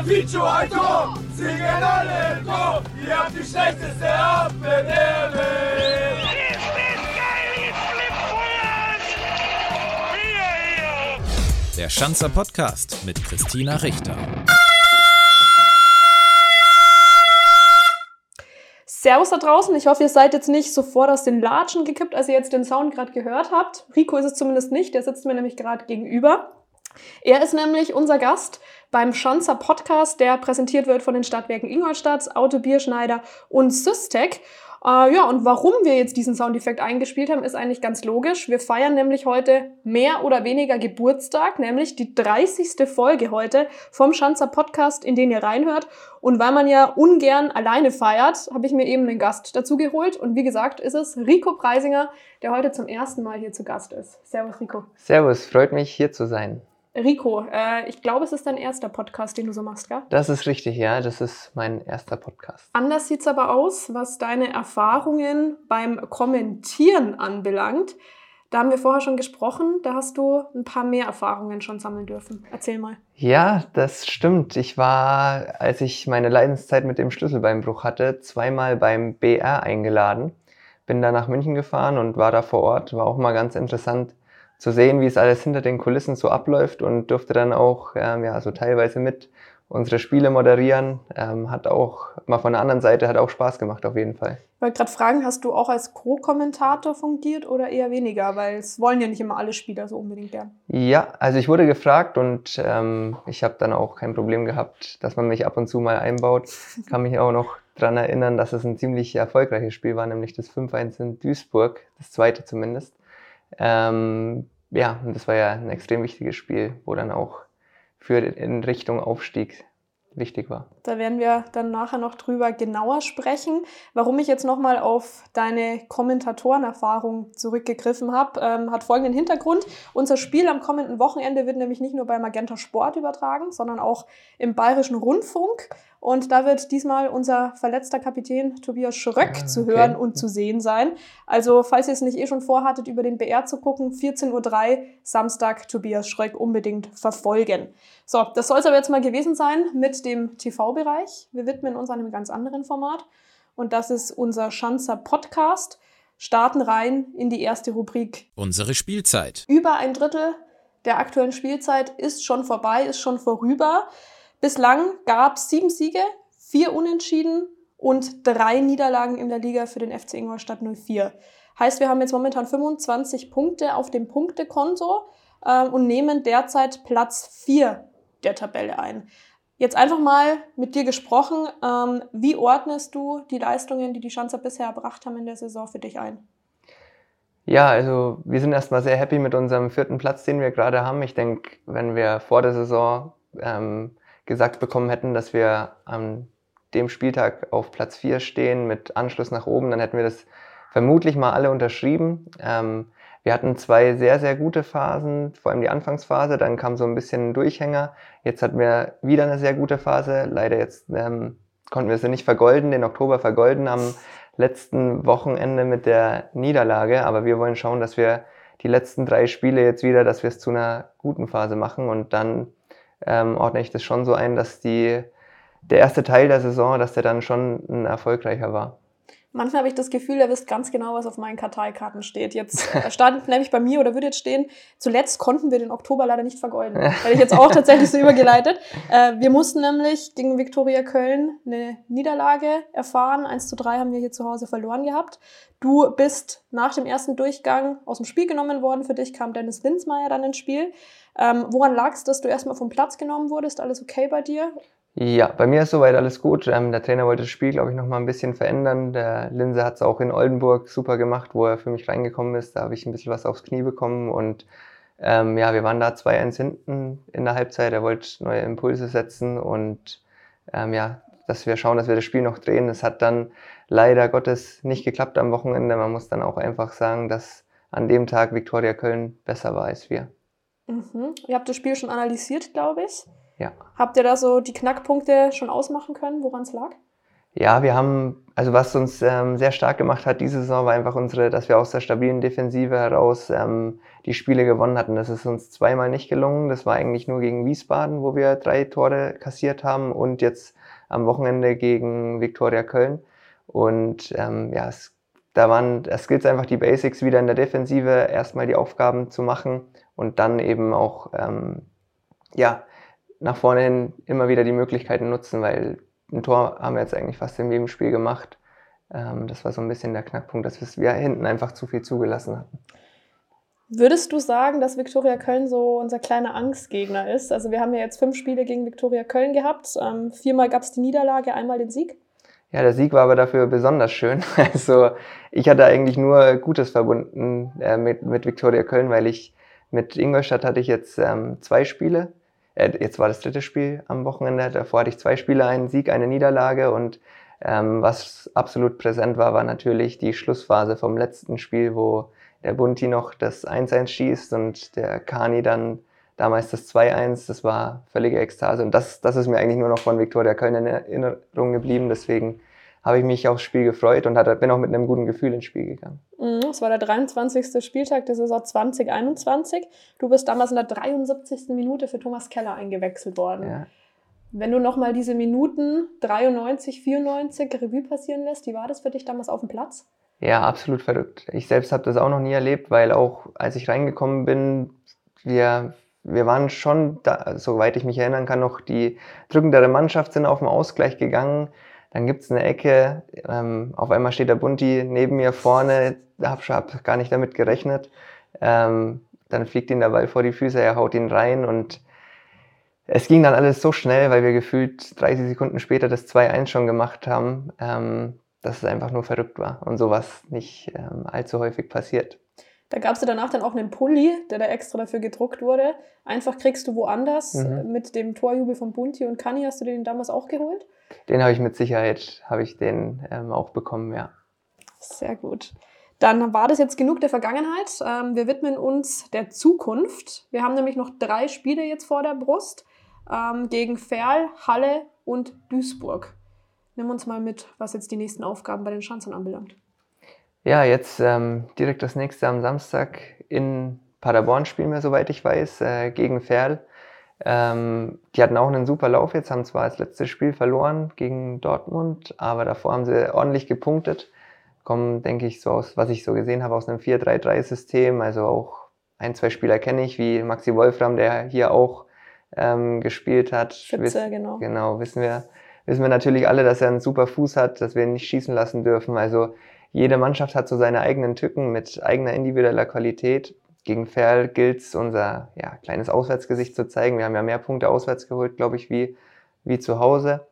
bei Vicio ein Tor, singen alle im Chor, ihr habt die schlechteste Abwehr der Welt. Der Schanzer Podcast mit Christina Richter. Servus da draußen. Ich hoffe, ihr seid jetzt nicht sofort aus den Latschen gekippt, als ihr jetzt den Sound gerade gehört habt. Rico ist es zumindest nicht, der sitzt mir nämlich gerade gegenüber. Er ist nämlich unser Gast beim Schanzer Podcast, der präsentiert wird von den Stadtwerken Ingolstadt, Auto Bierschneider und Systec. Äh, ja, und warum wir jetzt diesen Soundeffekt eingespielt haben, ist eigentlich ganz logisch. Wir feiern nämlich heute mehr oder weniger Geburtstag, nämlich die 30. Folge heute vom Schanzer Podcast, in den ihr reinhört. Und weil man ja ungern alleine feiert, habe ich mir eben einen Gast dazu geholt. Und wie gesagt, ist es Rico Preisinger, der heute zum ersten Mal hier zu Gast ist. Servus, Rico. Servus, freut mich hier zu sein. Rico, äh, ich glaube, es ist dein erster Podcast, den du so machst, gell? Das ist richtig, ja. Das ist mein erster Podcast. Anders sieht es aber aus, was deine Erfahrungen beim Kommentieren anbelangt. Da haben wir vorher schon gesprochen, da hast du ein paar mehr Erfahrungen schon sammeln dürfen. Erzähl mal. Ja, das stimmt. Ich war, als ich meine Leidenszeit mit dem Schlüsselbeinbruch hatte, zweimal beim BR eingeladen. Bin da nach München gefahren und war da vor Ort. War auch mal ganz interessant, zu sehen, wie es alles hinter den Kulissen so abläuft und durfte dann auch ähm, ja, so teilweise mit unsere Spiele moderieren. Ähm, hat auch mal von der anderen Seite hat auch Spaß gemacht auf jeden Fall. Ich wollte gerade fragen, hast du auch als Co-Kommentator fungiert oder eher weniger? Weil es wollen ja nicht immer alle Spieler so unbedingt gern. Ja, also ich wurde gefragt und ähm, ich habe dann auch kein Problem gehabt, dass man mich ab und zu mal einbaut. Kann mich auch noch daran erinnern, dass es ein ziemlich erfolgreiches Spiel war, nämlich das 5-1 in Duisburg, das zweite zumindest. Ähm, ja, und das war ja ein extrem wichtiges Spiel, wo dann auch für in Richtung Aufstieg wichtig war. Da werden wir dann nachher noch drüber genauer sprechen. Warum ich jetzt nochmal auf deine Kommentatorenerfahrung zurückgegriffen habe, ähm, hat folgenden Hintergrund. Unser Spiel am kommenden Wochenende wird nämlich nicht nur bei Magenta Sport übertragen, sondern auch im Bayerischen Rundfunk. Und da wird diesmal unser verletzter Kapitän Tobias Schröck ah, zu hören und zu sehen sein. Also, falls ihr es nicht eh schon vorhattet, über den BR zu gucken, 14.03 Uhr Samstag Tobias Schröck unbedingt verfolgen. So, das soll es aber jetzt mal gewesen sein mit dem TV-Bereich. Wir widmen uns einem ganz anderen Format. Und das ist unser Schanzer Podcast. Starten rein in die erste Rubrik. Unsere Spielzeit. Über ein Drittel der aktuellen Spielzeit ist schon vorbei, ist schon vorüber. Bislang gab es sieben Siege, vier Unentschieden und drei Niederlagen in der Liga für den FC Ingolstadt 04. Heißt, wir haben jetzt momentan 25 Punkte auf dem Punktekonto äh, und nehmen derzeit Platz 4 der Tabelle ein. Jetzt einfach mal mit dir gesprochen, ähm, wie ordnest du die Leistungen, die die Schanzer bisher erbracht haben in der Saison für dich ein? Ja, also wir sind erstmal sehr happy mit unserem vierten Platz, den wir gerade haben. Ich denke, wenn wir vor der Saison ähm, gesagt bekommen hätten, dass wir an dem Spieltag auf Platz 4 stehen mit Anschluss nach oben, dann hätten wir das vermutlich mal alle unterschrieben. Ähm, wir hatten zwei sehr, sehr gute Phasen, vor allem die Anfangsphase, dann kam so ein bisschen ein Durchhänger. Jetzt hatten wir wieder eine sehr gute Phase. Leider jetzt ähm, konnten wir sie nicht vergolden, den Oktober vergolden am letzten Wochenende mit der Niederlage. Aber wir wollen schauen, dass wir die letzten drei Spiele jetzt wieder, dass wir es zu einer guten Phase machen und dann ähm, ordne ich das schon so ein, dass die, der erste Teil der Saison, dass der dann schon ein erfolgreicher war. Manchmal habe ich das Gefühl, er wisst ganz genau, was auf meinen Karteikarten steht. Jetzt stand nämlich bei mir oder würde jetzt stehen, zuletzt konnten wir den Oktober leider nicht vergeuden. Hätte ich jetzt auch tatsächlich so übergeleitet. Äh, wir mussten nämlich gegen Viktoria Köln eine Niederlage erfahren. 1 zu 3 haben wir hier zu Hause verloren gehabt. Du bist nach dem ersten Durchgang aus dem Spiel genommen worden. Für dich kam Dennis Linzmeier dann ins Spiel. Ähm, woran lag es, dass du erstmal vom Platz genommen wurdest? Alles okay bei dir? Ja, bei mir ist soweit alles gut. Ähm, der Trainer wollte das Spiel, glaube ich, noch mal ein bisschen verändern. Der Linse hat es auch in Oldenburg super gemacht, wo er für mich reingekommen ist. Da habe ich ein bisschen was aufs Knie bekommen und ähm, ja, wir waren da 2-1 hinten in der Halbzeit. Er wollte neue Impulse setzen und ähm, ja, dass wir schauen, dass wir das Spiel noch drehen. Es hat dann leider Gottes nicht geklappt am Wochenende. Man muss dann auch einfach sagen, dass an dem Tag Viktoria Köln besser war als wir. Mhm. Ihr habt das Spiel schon analysiert, glaube ich. Ja. Habt ihr da so die Knackpunkte schon ausmachen können, woran es lag? Ja, wir haben, also was uns ähm, sehr stark gemacht hat diese Saison, war einfach unsere, dass wir aus der stabilen Defensive heraus ähm, die Spiele gewonnen hatten. Das ist uns zweimal nicht gelungen. Das war eigentlich nur gegen Wiesbaden, wo wir drei Tore kassiert haben und jetzt am Wochenende gegen Viktoria Köln. Und ähm, ja, es, da waren, es gilt einfach die Basics wieder in der Defensive, erstmal die Aufgaben zu machen und dann eben auch ähm, ja, nach vorne hin immer wieder die Möglichkeiten nutzen, weil ein Tor haben wir jetzt eigentlich fast in jedem Spiel gemacht. Ähm, das war so ein bisschen der Knackpunkt, dass wir hinten einfach zu viel zugelassen hatten. Würdest du sagen, dass Viktoria Köln so unser kleiner Angstgegner ist? Also wir haben ja jetzt fünf Spiele gegen Viktoria Köln gehabt. Ähm, viermal gab es die Niederlage, einmal den Sieg. Ja, der Sieg war aber dafür besonders schön. Also ich hatte eigentlich nur Gutes verbunden äh, mit, mit Viktoria Köln, weil ich mit Ingolstadt hatte ich jetzt ähm, zwei Spiele äh, jetzt war das dritte Spiel am Wochenende, davor hatte ich zwei Spiele, einen Sieg, eine Niederlage und ähm, was absolut präsent war, war natürlich die Schlussphase vom letzten Spiel, wo der Bunti noch das 1-1 schießt und der Kani dann damals das 2-1. Das war völlige Ekstase und das, das ist mir eigentlich nur noch von Viktoria Köln in Erinnerung geblieben. Deswegen habe ich mich aufs Spiel gefreut und hat, bin auch mit einem guten Gefühl ins Spiel gegangen. Mhm, es war der 23. Spieltag der Saison 2021. Du bist damals in der 73. Minute für Thomas Keller eingewechselt worden. Ja. Wenn du nochmal diese Minuten 93, 94 Revue passieren lässt, wie war das für dich damals auf dem Platz? Ja, absolut verrückt. Ich selbst habe das auch noch nie erlebt, weil auch als ich reingekommen bin, wir, wir waren schon, da, soweit ich mich erinnern kann, noch die drückendere Mannschaft sind auf den Ausgleich gegangen. Dann gibt's eine Ecke, ähm, auf einmal steht der Bunti neben mir vorne, hab, hab gar nicht damit gerechnet. Ähm, dann fliegt ihm der Ball vor die Füße, er haut ihn rein und es ging dann alles so schnell, weil wir gefühlt 30 Sekunden später das 2-1 schon gemacht haben, ähm, dass es einfach nur verrückt war und sowas nicht ähm, allzu häufig passiert. Da gab es ja danach dann auch einen Pulli, der da extra dafür gedruckt wurde. Einfach kriegst du woanders mhm. mit dem Torjubel von Bunti und Kani. Hast du den damals auch geholt? Den habe ich mit Sicherheit, habe ich den ähm, auch bekommen, ja. Sehr gut. Dann war das jetzt genug der Vergangenheit. Ähm, wir widmen uns der Zukunft. Wir haben nämlich noch drei Spiele jetzt vor der Brust ähm, gegen Ferl, Halle und Duisburg. Nimm uns mal mit, was jetzt die nächsten Aufgaben bei den Schanzern anbelangt. Ja, jetzt ähm, direkt das nächste am Samstag in Paderborn spielen wir, soweit ich weiß, äh, gegen Ferl. Ähm, die hatten auch einen super Lauf jetzt, haben zwar das letzte Spiel verloren gegen Dortmund, aber davor haben sie ordentlich gepunktet. Kommen, denke ich, so aus, was ich so gesehen habe, aus einem 4-3-3-System. Also auch ein, zwei Spieler kenne ich, wie Maxi Wolfram, der hier auch ähm, gespielt hat. Schütze, Wiss, genau. Genau, wissen wir, wissen wir natürlich alle, dass er einen super Fuß hat, dass wir ihn nicht schießen lassen dürfen. Also jede Mannschaft hat so seine eigenen Tücken mit eigener individueller Qualität gegen Ferl gilt es, unser ja, kleines Auswärtsgesicht zu zeigen. Wir haben ja mehr Punkte auswärts geholt, glaube ich, wie, wie zu Hause.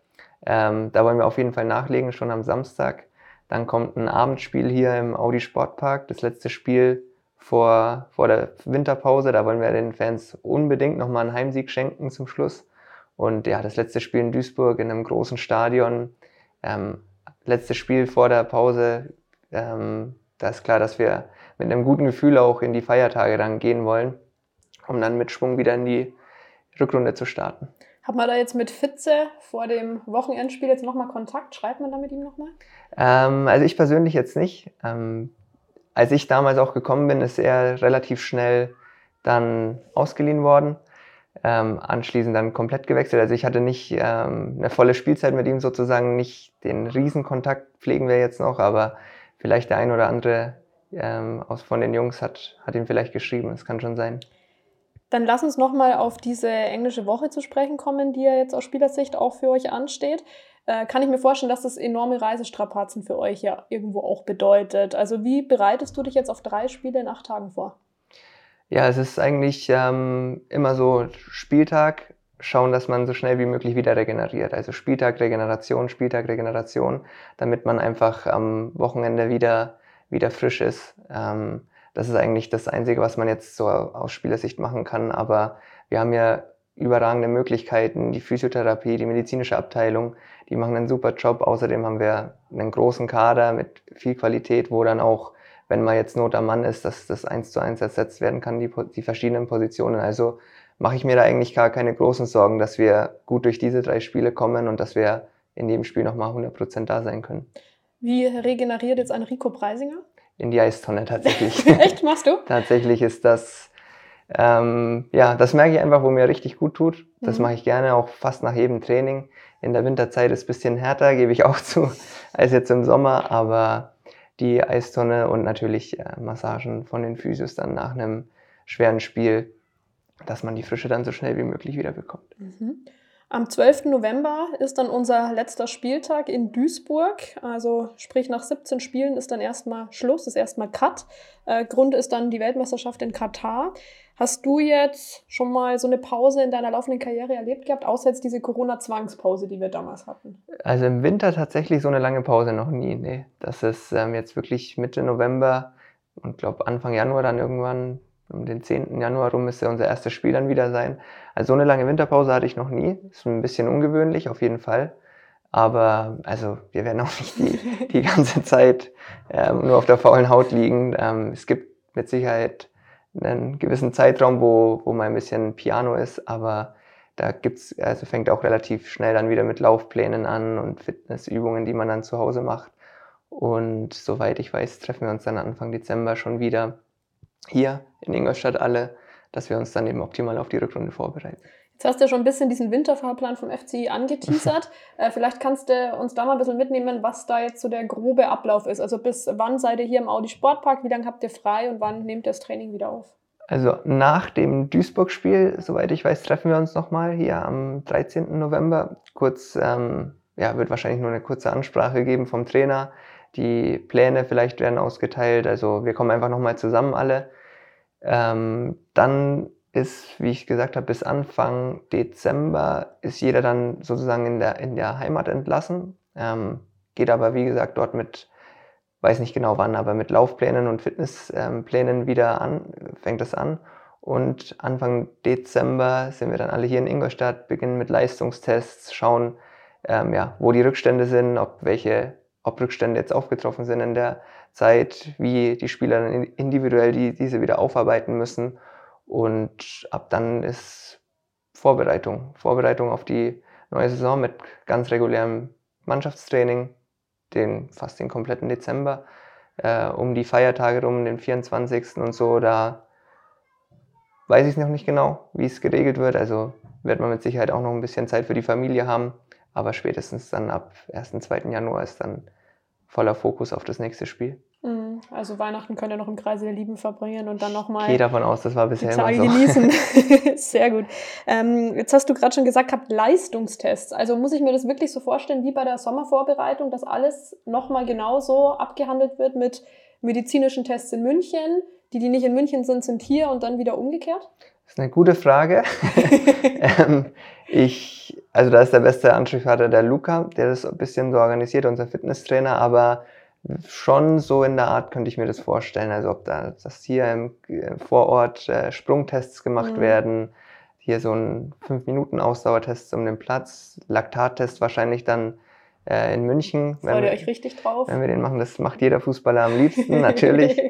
Ähm, da wollen wir auf jeden Fall nachlegen, schon am Samstag. Dann kommt ein Abendspiel hier im Audi Sportpark, das letzte Spiel vor, vor der Winterpause. Da wollen wir den Fans unbedingt nochmal einen Heimsieg schenken zum Schluss. Und ja, das letzte Spiel in Duisburg in einem großen Stadion. Ähm, letztes Spiel vor der Pause. Ähm, da ist klar, dass wir mit einem guten Gefühl auch in die Feiertage dann gehen wollen, um dann mit Schwung wieder in die Rückrunde zu starten. Hat man da jetzt mit Fitze vor dem Wochenendspiel jetzt nochmal Kontakt? Schreibt man da mit ihm nochmal? Ähm, also ich persönlich jetzt nicht. Ähm, als ich damals auch gekommen bin, ist er relativ schnell dann ausgeliehen worden. Ähm, anschließend dann komplett gewechselt. Also ich hatte nicht ähm, eine volle Spielzeit mit ihm sozusagen, nicht den Riesenkontakt pflegen wir jetzt noch, aber vielleicht der ein oder andere ähm, aus, von den Jungs hat, hat ihn vielleicht geschrieben. Das kann schon sein. Dann lass uns nochmal auf diese englische Woche zu sprechen kommen, die ja jetzt aus Spielersicht auch für euch ansteht. Äh, kann ich mir vorstellen, dass das enorme Reisestrapazen für euch ja irgendwo auch bedeutet. Also wie bereitest du dich jetzt auf drei Spiele in acht Tagen vor? Ja, es ist eigentlich ähm, immer so Spieltag, schauen, dass man so schnell wie möglich wieder regeneriert. Also Spieltag, Regeneration, Spieltag, Regeneration, damit man einfach am Wochenende wieder wieder frisch ist. Ähm, das ist eigentlich das Einzige, was man jetzt so aus Spielersicht machen kann. Aber wir haben ja überragende Möglichkeiten. Die Physiotherapie, die medizinische Abteilung, die machen einen super Job. Außerdem haben wir einen großen Kader mit viel Qualität, wo dann auch, wenn man jetzt Not am Mann ist, dass das eins zu eins ersetzt werden kann, die, die verschiedenen Positionen. Also mache ich mir da eigentlich gar keine großen Sorgen, dass wir gut durch diese drei Spiele kommen und dass wir in jedem Spiel nochmal 100% da sein können. Wie regeneriert jetzt ein Rico Preisinger? In die Eistonne tatsächlich. Echt, machst du? tatsächlich ist das, ähm, ja, das merke ich einfach, wo mir richtig gut tut. Das Mhm. mache ich gerne auch fast nach jedem Training. In der Winterzeit ist es ein bisschen härter, gebe ich auch zu, als jetzt im Sommer, aber die Eistonne und natürlich äh, Massagen von den Physios dann nach einem schweren Spiel, dass man die Frische dann so schnell wie möglich wieder bekommt. Mhm. Am 12. November ist dann unser letzter Spieltag in Duisburg. Also sprich nach 17 Spielen ist dann erstmal Schluss, ist erstmal Cut. Äh, Grund ist dann die Weltmeisterschaft in Katar. Hast du jetzt schon mal so eine Pause in deiner laufenden Karriere erlebt gehabt, außer jetzt diese Corona-Zwangspause, die wir damals hatten? Also im Winter tatsächlich so eine lange Pause noch nie. Nee. Das ist ähm, jetzt wirklich Mitte November und glaube Anfang Januar dann irgendwann, um den 10. Januar rum ist ja unser erstes Spiel dann wieder sein. Also so eine lange Winterpause hatte ich noch nie. Ist ein bisschen ungewöhnlich auf jeden Fall. Aber also wir werden auch nicht die, die ganze Zeit ähm, nur auf der faulen Haut liegen. Ähm, es gibt mit Sicherheit einen gewissen Zeitraum, wo, wo mal ein bisschen Piano ist, aber da gibt's, also fängt auch relativ schnell dann wieder mit Laufplänen an und Fitnessübungen, die man dann zu Hause macht. Und soweit ich weiß, treffen wir uns dann Anfang Dezember schon wieder hier in Ingolstadt alle, dass wir uns dann eben optimal auf die Rückrunde vorbereiten. Jetzt hast du ja schon ein bisschen diesen Winterfahrplan vom FCI angeteasert. äh, vielleicht kannst du uns da mal ein bisschen mitnehmen, was da jetzt so der grobe Ablauf ist. Also bis wann seid ihr hier im Audi Sportpark? Wie lange habt ihr frei und wann nehmt ihr das Training wieder auf? Also nach dem Duisburg-Spiel, soweit ich weiß, treffen wir uns nochmal hier am 13. November. Kurz, ähm, ja, wird wahrscheinlich nur eine kurze Ansprache geben vom Trainer. Die Pläne vielleicht werden ausgeteilt. Also wir kommen einfach nochmal zusammen alle. Ähm, dann ist, wie ich gesagt habe, bis Anfang Dezember ist jeder dann sozusagen in der, in der Heimat entlassen. Ähm, geht aber, wie gesagt, dort mit, weiß nicht genau wann, aber mit Laufplänen und Fitnessplänen wieder an, fängt es an. Und Anfang Dezember sind wir dann alle hier in Ingolstadt, beginnen mit Leistungstests, schauen, ähm, ja, wo die Rückstände sind, ob welche, ob Rückstände jetzt aufgetroffen sind in der Zeit, wie die Spieler dann individuell die, diese wieder aufarbeiten müssen. Und ab dann ist Vorbereitung. Vorbereitung auf die neue Saison mit ganz regulärem Mannschaftstraining, den, fast den kompletten Dezember, äh, um die Feiertage rum, den 24. und so. Da weiß ich noch nicht genau, wie es geregelt wird. Also wird man mit Sicherheit auch noch ein bisschen Zeit für die Familie haben. Aber spätestens dann ab 1. 2. Januar ist dann voller Fokus auf das nächste Spiel. Mhm. Also Weihnachten könnt ihr noch im Kreise der Lieben verbringen und dann nochmal Gehe davon aus, das war bisher immer so. genießen. Sehr gut. Ähm, jetzt hast du gerade schon gesagt, habt Leistungstests. Also muss ich mir das wirklich so vorstellen wie bei der Sommervorbereitung, dass alles nochmal genauso abgehandelt wird mit medizinischen Tests in München. Die, die nicht in München sind, sind hier und dann wieder umgekehrt? Das ist eine gute Frage. ähm, ich, also da ist der beste Ansprechpartner der Luca, der das ein bisschen so organisiert, unser Fitnesstrainer, aber schon so in der Art könnte ich mir das vorstellen. Also ob da dass hier im, äh, vor Ort äh, Sprungtests gemacht Mhm. werden, hier so ein 5-Minuten-Ausdauertest um den Platz, Laktattest wahrscheinlich dann äh, in München. Freut ihr wir- euch richtig drauf? wenn wir den machen, das macht jeder Fußballer am liebsten, natürlich.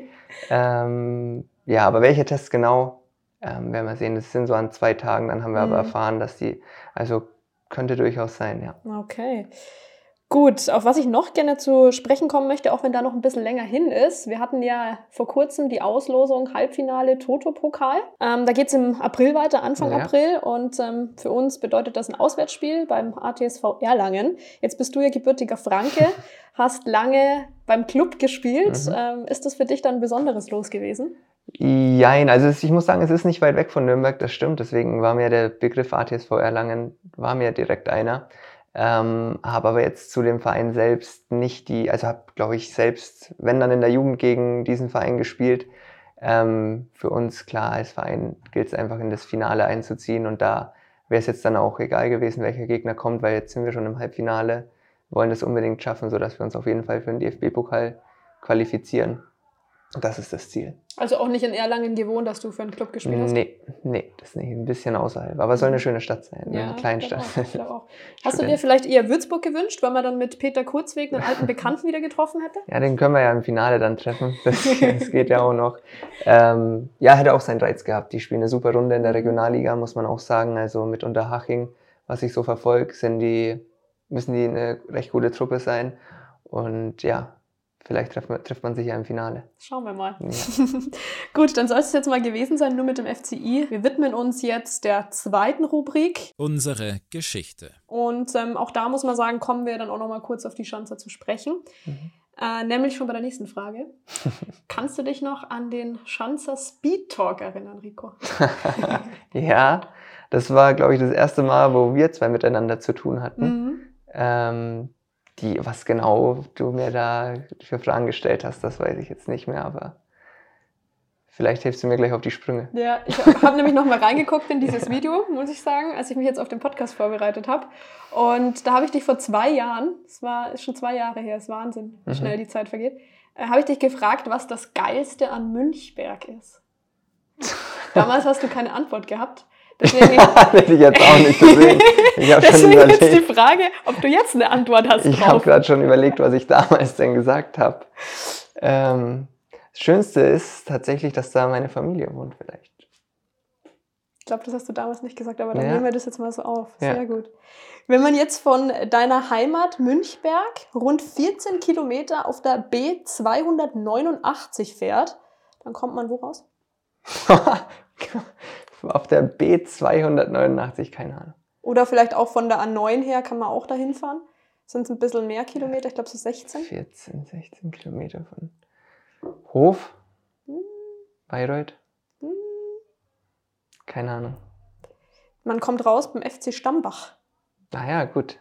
ähm, ja, aber welche Tests genau, ähm, werden wir sehen. Das sind so an zwei Tagen, dann haben wir aber Mhm. erfahren, dass die, also könnte durchaus sein, ja. Okay. Gut, auf was ich noch gerne zu sprechen kommen möchte, auch wenn da noch ein bisschen länger hin ist. Wir hatten ja vor kurzem die Auslosung Halbfinale Toto-Pokal. Ähm, da geht es im April weiter, Anfang Ja. April. Und ähm, für uns bedeutet das ein Auswärtsspiel beim ATSV Erlangen. Jetzt bist du ja gebürtiger Franke, hast lange beim Club gespielt. Mhm. Ähm, ist das für dich dann ein besonderes Los gewesen? Jein, also ich muss sagen, es ist nicht weit weg von Nürnberg, das stimmt. Deswegen war mir der Begriff ATSV Erlangen, war mir direkt einer. Ähm, habe aber jetzt zu dem Verein selbst nicht die, also habe, glaube ich, selbst, wenn dann in der Jugend gegen diesen Verein gespielt. Ähm, für uns, klar, als Verein gilt es einfach in das Finale einzuziehen und da wäre es jetzt dann auch egal gewesen, welcher Gegner kommt, weil jetzt sind wir schon im Halbfinale, wollen das unbedingt schaffen, sodass wir uns auf jeden Fall für den DFB-Pokal qualifizieren. Das ist das Ziel. Also auch nicht in Erlangen gewohnt, dass du für einen Club gespielt hast? Nee, nee, das ist nicht ein bisschen außerhalb. Aber es soll eine schöne Stadt sein, eine Kleinstadt. ich glaub auch, ich glaub auch. Hast du dir vielleicht eher Würzburg gewünscht, weil man dann mit Peter Kurzweg einen alten Bekannten wieder getroffen hätte? Ja, den können wir ja im Finale dann treffen. Das, das geht ja auch noch. Ähm, ja, hätte auch seinen Reiz gehabt. Die spielen eine super Runde in der Regionalliga, muss man auch sagen. Also mit Unterhaching, was ich so verfolge, sind die müssen die eine recht gute Truppe sein. Und ja, vielleicht trifft man, trifft man sich ja im Finale. Schauen wir mal. Ja. Gut, dann soll es jetzt mal gewesen sein, nur mit dem FCI. Wir widmen uns jetzt der zweiten Rubrik. Unsere Geschichte. Und ähm, auch da muss man sagen, kommen wir dann auch noch mal kurz auf die Schanzer zu sprechen. Mhm. Äh, nämlich schon bei der nächsten Frage. Kannst du dich noch an den Schanzer Speed Talk erinnern, Rico? ja, das war, glaube ich, das erste Mal, wo wir zwei miteinander zu tun hatten. Mhm. Ähm, die, was genau du mir da für Fragen gestellt hast, das weiß ich jetzt nicht mehr, aber vielleicht hilfst du mir gleich auf die Sprünge. Ja, ich habe nämlich noch mal reingeguckt in dieses Video, muss ich sagen, als ich mich jetzt auf den Podcast vorbereitet habe. Und da habe ich dich vor zwei Jahren, es war ist schon zwei Jahre her, ist Wahnsinn, wie Mhm. schnell die Zeit vergeht, äh, habe ich dich gefragt, was das Geilste an Münchberg ist. Damals hast du keine Antwort gehabt. Deswegen, Hätte ich jetzt auch nicht gesehen. Ich habe schon deswegen jetzt die. Frage, ob du jetzt eine Antwort hast Ich habe gerade schon überlegt, was ich damals denn gesagt habe. Ähm, das Schönste ist tatsächlich, dass da meine Familie wohnt vielleicht. Ich glaube, das hast du damals nicht gesagt, aber dann Ja. nehmen wir das jetzt mal so auf. Ja. Sehr gut. Wenn man jetzt von deiner Heimat Münchberg rund 14 Kilometer auf der B289 fährt, dann kommt man wo raus? Auf der B289, keine Ahnung. Oder vielleicht auch von der A9 her kann man auch dahin fahren. Sind es ein bisschen mehr Kilometer, ich glaube so 16. 14, 16 Kilometer von Hof, Hm. Bayreuth, Hm. keine Ahnung. Man kommt raus beim FC Stambach. Naja, gut.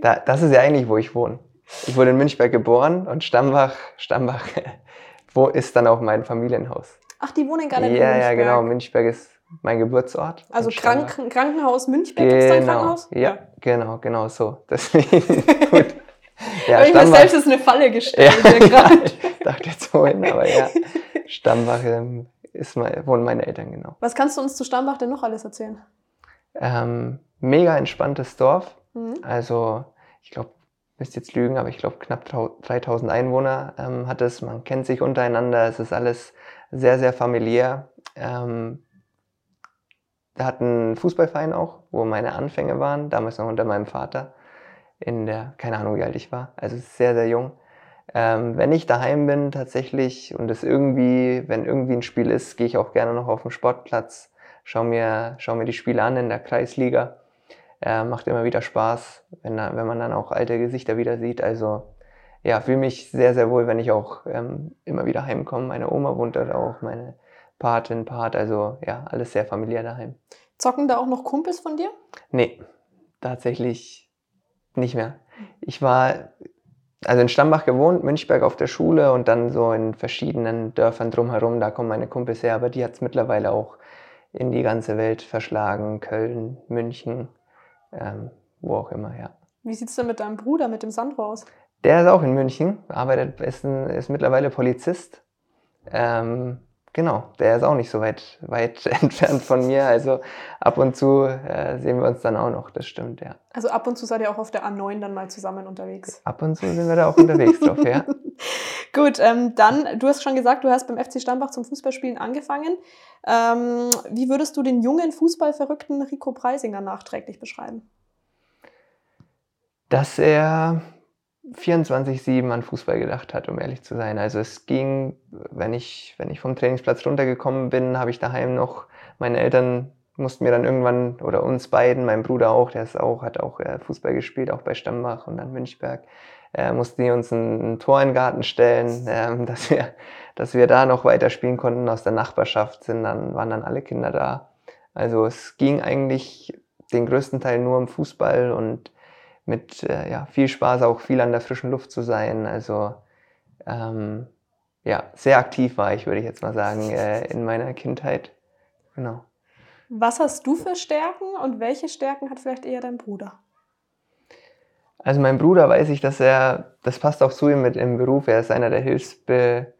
Da, das ist ja eigentlich, wo ich wohne. Ich wurde in Münchberg geboren und Stambach, Stambach, wo ist dann auch mein Familienhaus? Ach, die wohnen gar Ja, nicht in Münchberg. ja, genau. Münchberg ist mein Geburtsort. Also Kranken Krankenhaus Münchberg, gibt es da ein Genau, Krankenhaus? ja, genau, genau so. Deswegen, gut. Ja, ich mir selbst ist eine Falle gestellt. Ja. gerade. ich dachte jetzt wohin, aber ja, Stambach ähm, ist mein, wohnen meine Eltern, genau. Was kannst du uns zu Stambach denn noch alles erzählen? Ähm, mega entspanntes Dorf. Mhm. Also, ich glaube, müsst jetzt lügen, aber ich glaube, knapp trau- 3000 Einwohner ähm, hat es. Man kennt sich untereinander. Es ist alles sehr, sehr familiär. Ähm, wir hatten einen Fußballverein auch, wo meine Anfänge waren, damals noch unter meinem Vater. In der, keine Ahnung, wie alt ich war. Also sehr, sehr jung. Ähm, wenn ich daheim bin tatsächlich und es irgendwie, wenn irgendwie ein Spiel ist, gehe ich auch gerne noch auf den Sportplatz, schau mir, schau mir die Spiele an in der Kreisliga. Äh, macht immer wieder Spaß, wenn, wenn man dann auch alte Gesichter wieder sieht. Also ja, fühle mich sehr, sehr wohl, wenn ich auch ähm, immer wieder heimkomme. Meine Oma wohnt dort auch, meine Patin, Pat, also ja, alles sehr familiär daheim. Zocken da auch noch Kumpels von dir? Nee, tatsächlich nicht mehr. Ich war also in Stambach gewohnt, Münchberg auf der Schule und dann so in verschiedenen Dörfern drumherum, da kommen meine Kumpels her, aber die hat es mittlerweile auch in die ganze Welt verschlagen, Köln, München, ähm, wo auch immer, ja. Wie sieht es denn mit deinem Bruder, mit dem Sandro aus? Der ist auch in München, arbeitet, ist, ein, ist mittlerweile Polizist. Ähm, genau, der ist auch nicht so weit, weit entfernt von mir. Also ab und zu äh, sehen wir uns dann auch noch, das stimmt, ja. Also ab und zu seid ihr auch auf der A9 dann mal zusammen unterwegs. Ab und zu sind wir da auch unterwegs drauf, ja. Gut, ähm, dann, du hast schon gesagt, du hast beim FC Stambach zum Fußballspielen angefangen. Ähm, wie würdest du den jungen Fußballverrückten Rico Preisinger nachträglich beschreiben? Dass er 24-7 an Fußball gedacht hat, um ehrlich zu sein. Also es ging, wenn ich, wenn ich vom Trainingsplatz runtergekommen bin, habe ich daheim noch, meine Eltern mussten mir dann irgendwann, oder uns beiden, mein Bruder auch, der ist auch, hat auch äh, Fußball gespielt, auch bei Stambach und dann Münchberg, äh, mussten die uns ein, ein Tor in den Garten stellen, ähm, dass wir, dass wir da noch weiterspielen konnten aus der Nachbarschaft, sind dann, waren dann alle Kinder da. Also es ging eigentlich den größten Teil nur um Fußball und mit äh, ja, viel Spaß auch viel an der frischen Luft zu sein. Also ähm, ja, sehr aktiv war ich, würde ich jetzt mal sagen, äh, in meiner Kindheit. Genau. Was hast du für Stärken und welche Stärken hat vielleicht eher dein Bruder? Also mein Bruder weiß ich, dass er, das passt auch zu ihm mit im Beruf, er ist einer der Hilfsbe,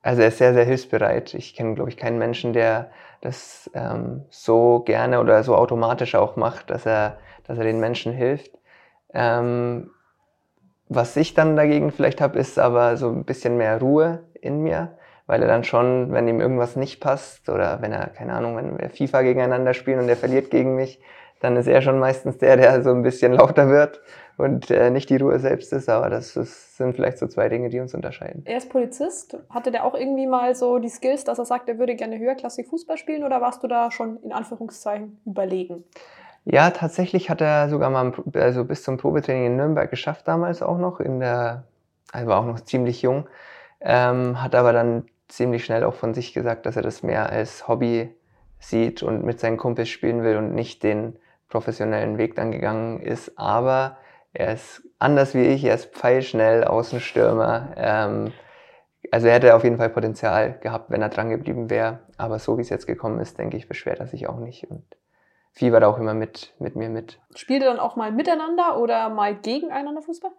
also er ist sehr, sehr hilfsbereit. Ich kenne, glaube ich, keinen Menschen, der das ähm, so gerne oder so automatisch auch macht, dass er, dass er den Menschen hilft. Ähm, was ich dann dagegen vielleicht habe, ist aber so ein bisschen mehr Ruhe in mir, weil er dann schon, wenn ihm irgendwas nicht passt oder wenn er, keine Ahnung, wenn wir FIFA gegeneinander spielen und er verliert gegen mich, dann ist er schon meistens der, der so ein bisschen lauter wird und äh, nicht die Ruhe selbst ist. Aber das ist, sind vielleicht so zwei Dinge, die uns unterscheiden. Er ist Polizist. Hatte der auch irgendwie mal so die Skills, dass er sagt, er würde gerne höherklassig Fußball spielen oder warst du da schon in Anführungszeichen überlegen? Ja, tatsächlich hat er sogar mal also bis zum Probetraining in Nürnberg geschafft, damals auch noch. In der, er war auch noch ziemlich jung, ähm, hat aber dann ziemlich schnell auch von sich gesagt, dass er das mehr als Hobby sieht und mit seinen Kumpels spielen will und nicht den professionellen Weg dann gegangen ist. Aber er ist anders wie ich, er ist pfeilschnell, Außenstürmer. Ähm, also er hätte auf jeden Fall Potenzial gehabt, wenn er dran geblieben wäre. Aber so wie es jetzt gekommen ist, denke ich, beschwert er sich auch nicht und fiebert auch immer mit, mit mir mit. Spielt ihr dann auch mal miteinander oder mal gegeneinander Fußball?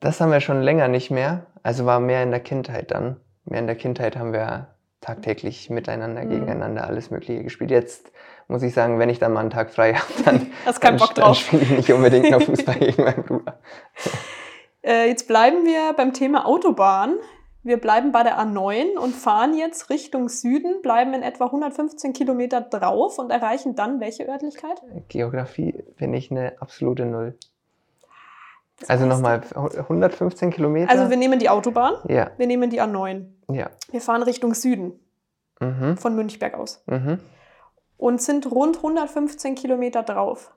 Das haben wir schon länger nicht mehr. Also war mehr in der Kindheit dann. Mehr in der Kindheit haben wir tagtäglich miteinander, mhm. gegeneinander alles Mögliche gespielt. Jetzt muss ich sagen, wenn ich dann mal einen Tag frei habe, dann, dann, dann spiele ich nicht unbedingt noch Fußball gegen meinen Bruder. Äh, jetzt bleiben wir beim Thema Autobahn. Wir bleiben bei der A9 und fahren jetzt Richtung Süden, bleiben in etwa 115 Kilometer drauf und erreichen dann welche Örtlichkeit? Geografie bin ich eine absolute Null. Das also nochmal 115 Kilometer. Also wir nehmen die Autobahn, ja. wir nehmen die A9. Ja. Wir fahren Richtung Süden mhm. von Münchberg aus. Mhm. Und sind rund 115 Kilometer drauf.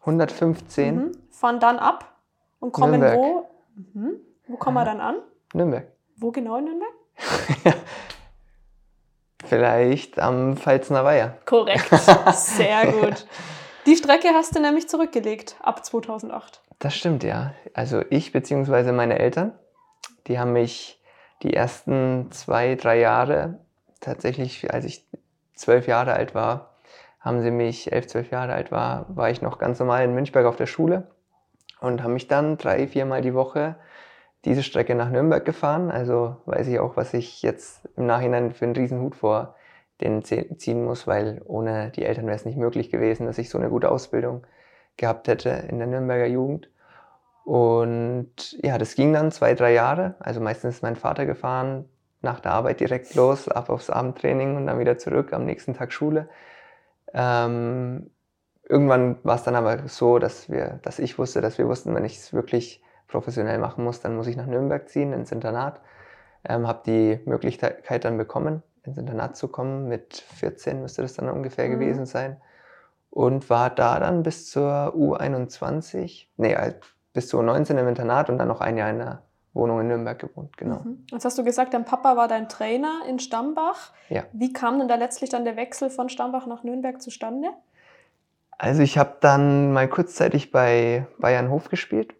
115? Mhm. Fahren dann ab und kommen Nürnberg. wo? Mhm. Wo kommen wir dann an? Nürnberg. Wo genau in Nürnberg? Vielleicht am Pfalzner Weiher. Korrekt, sehr gut. Die Strecke hast du nämlich zurückgelegt ab 2008. Das stimmt, ja. Also ich bzw. meine Eltern, die haben mich die ersten zwei, drei Jahre, tatsächlich als ich zwölf Jahre alt war, haben sie mich, elf, zwölf Jahre alt war, war ich noch ganz normal in Münchberg auf der Schule und haben mich dann drei, viermal die Woche diese Strecke nach Nürnberg gefahren. Also weiß ich auch, was ich jetzt im Nachhinein für einen Riesenhut vor den ziehen muss, weil ohne die Eltern wäre es nicht möglich gewesen, dass ich so eine gute Ausbildung gehabt hätte in der Nürnberger Jugend. Und ja, das ging dann zwei, drei Jahre. Also meistens ist mein Vater gefahren, nach der Arbeit direkt los, ab aufs Abendtraining und dann wieder zurück, am nächsten Tag Schule. Ähm, irgendwann war es dann aber so, dass, wir, dass ich wusste, dass wir wussten, wenn ich es wirklich professionell machen muss, dann muss ich nach Nürnberg ziehen, ins Internat. Ähm, habe die Möglichkeit dann bekommen, ins Internat zu kommen. Mit 14 müsste das dann ungefähr mhm. gewesen sein. Und war da dann bis zur U21, nee, äh, bis zur U19 im Internat und dann noch ein Jahr in der Wohnung in Nürnberg gewohnt, genau. Mhm. Jetzt hast du gesagt, dein Papa war dein Trainer in Stambach. Ja. Wie kam denn da letztlich dann der Wechsel von Stambach nach Nürnberg zustande? Also ich habe dann mal kurzzeitig bei Bayern Hof gespielt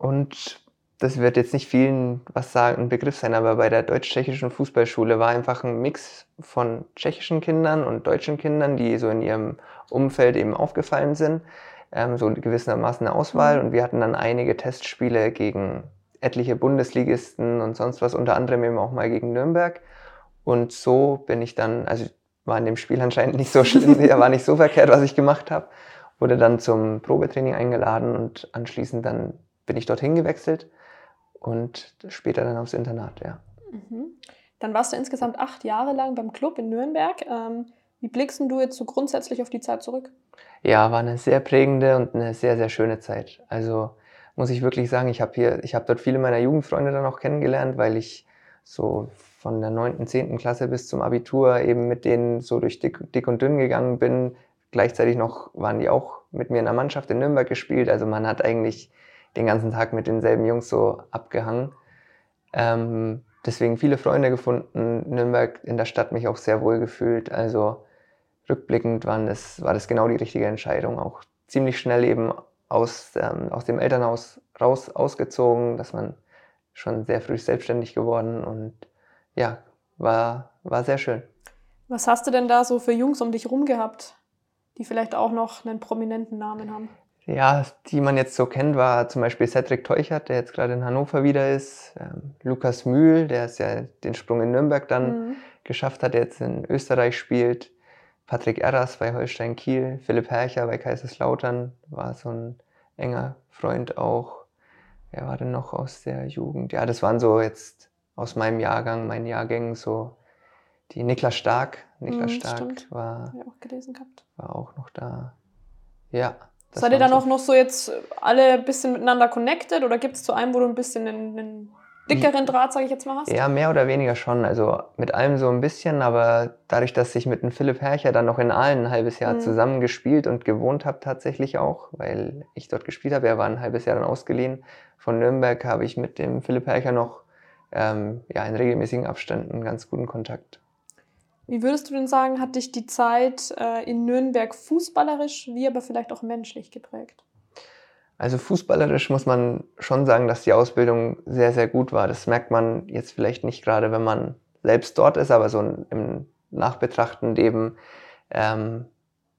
und das wird jetzt nicht vielen was sagen, ein Begriff sein, aber bei der deutsch-tschechischen Fußballschule war einfach ein Mix von tschechischen Kindern und deutschen Kindern, die so in ihrem Umfeld eben aufgefallen sind. Ähm, so gewissermaßen eine Auswahl mhm. und wir hatten dann einige Testspiele gegen etliche Bundesligisten und sonst was, unter anderem eben auch mal gegen Nürnberg. Und so bin ich dann, also war in dem Spiel anscheinend nicht so schlimm, war nicht so verkehrt, was ich gemacht habe. Wurde dann zum Probetraining eingeladen und anschließend dann bin ich dorthin gewechselt und später dann aufs Internat, ja. Mhm. Dann warst du insgesamt acht Jahre lang beim Club in Nürnberg. Ähm, wie blickst du jetzt so grundsätzlich auf die Zeit zurück? Ja, war eine sehr prägende und eine sehr, sehr schöne Zeit. Also muss ich wirklich sagen, ich habe hier, ich habe dort viele meiner Jugendfreunde dann auch kennengelernt, weil ich so von der 9., 10. Klasse bis zum Abitur eben mit denen so durch dick, dick und dünn gegangen bin. Gleichzeitig noch waren die auch mit mir in der Mannschaft in Nürnberg gespielt. Also man hat eigentlich den ganzen Tag mit denselben Jungs so abgehangen. Ähm, deswegen viele Freunde gefunden, Nürnberg in der Stadt mich auch sehr wohl gefühlt. Also rückblickend waren das, war das genau die richtige Entscheidung. Auch ziemlich schnell eben aus, ähm, aus dem Elternhaus raus ausgezogen, dass man schon sehr früh selbstständig geworden und ja, war, war sehr schön. Was hast du denn da so für Jungs um dich rum gehabt, die vielleicht auch noch einen prominenten Namen haben? Ja, die man jetzt so kennt, war zum Beispiel Cedric Teuchert, der jetzt gerade in Hannover wieder ist. Ähm, Lukas Mühl, der es ja den Sprung in Nürnberg dann mhm. geschafft hat, der jetzt in Österreich spielt. Patrick Erras bei Holstein Kiel. Philipp Hercher bei Kaiserslautern war so ein enger Freund auch. Wer war denn noch aus der Jugend? Ja, das waren so jetzt aus meinem Jahrgang, meinen Jahrgängen so die Niklas Stark. Niklas mhm, Stark stimmt. war, auch gelesen gehabt. war auch noch da. Ja. Seid ihr dann auch noch so jetzt alle ein bisschen miteinander connected oder gibt es zu einem, wo du ein bisschen einen, einen dickeren Draht, sage ich jetzt mal, hast? Ja, mehr oder weniger schon. Also mit allem so ein bisschen, aber dadurch, dass ich mit dem Philipp Hercher dann noch in Aalen ein halbes Jahr Mhm. zusammen gespielt und gewohnt habe tatsächlich auch, weil ich dort gespielt habe, er war ein halbes Jahr dann ausgeliehen. Von Nürnberg habe ich mit dem Philipp Hercher noch ähm, ja, in regelmäßigen Abständen ganz guten Kontakt. Wie würdest du denn sagen, hat dich die Zeit äh, in Nürnberg fußballerisch, wie aber vielleicht auch menschlich geprägt? Also fußballerisch muss man schon sagen, dass die Ausbildung sehr, sehr gut war. Das merkt man jetzt vielleicht nicht gerade, wenn man selbst dort ist, aber so im Nachbetrachten eben, ähm,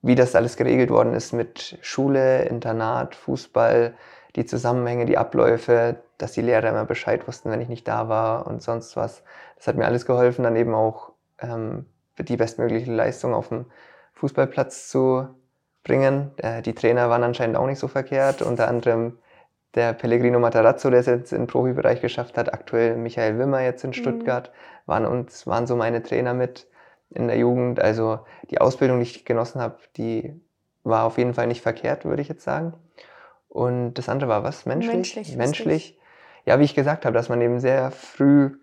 wie das alles geregelt worden ist mit Schule, Internat, Fußball, die Zusammenhänge, die Abläufe, dass die Lehrer immer Bescheid wussten, wenn ich nicht da war und sonst was. Das hat mir alles geholfen, dann eben auch ähm, die bestmögliche Leistung auf dem Fußballplatz zu bringen. Äh, die Trainer waren anscheinend auch nicht so verkehrt, unter anderem der Pellegrino Matarazzo, der es jetzt im Profibereich geschafft hat, aktuell Michael Wimmer jetzt in Mhm. Stuttgart, waren uns, waren so meine Trainer mit in der Jugend. Also die Ausbildung, die ich genossen habe, die war auf jeden Fall nicht verkehrt, würde ich jetzt sagen. Und das andere war was? Menschlich? Menschlich, Menschlich. Ja, wie ich gesagt habe, dass man eben sehr früh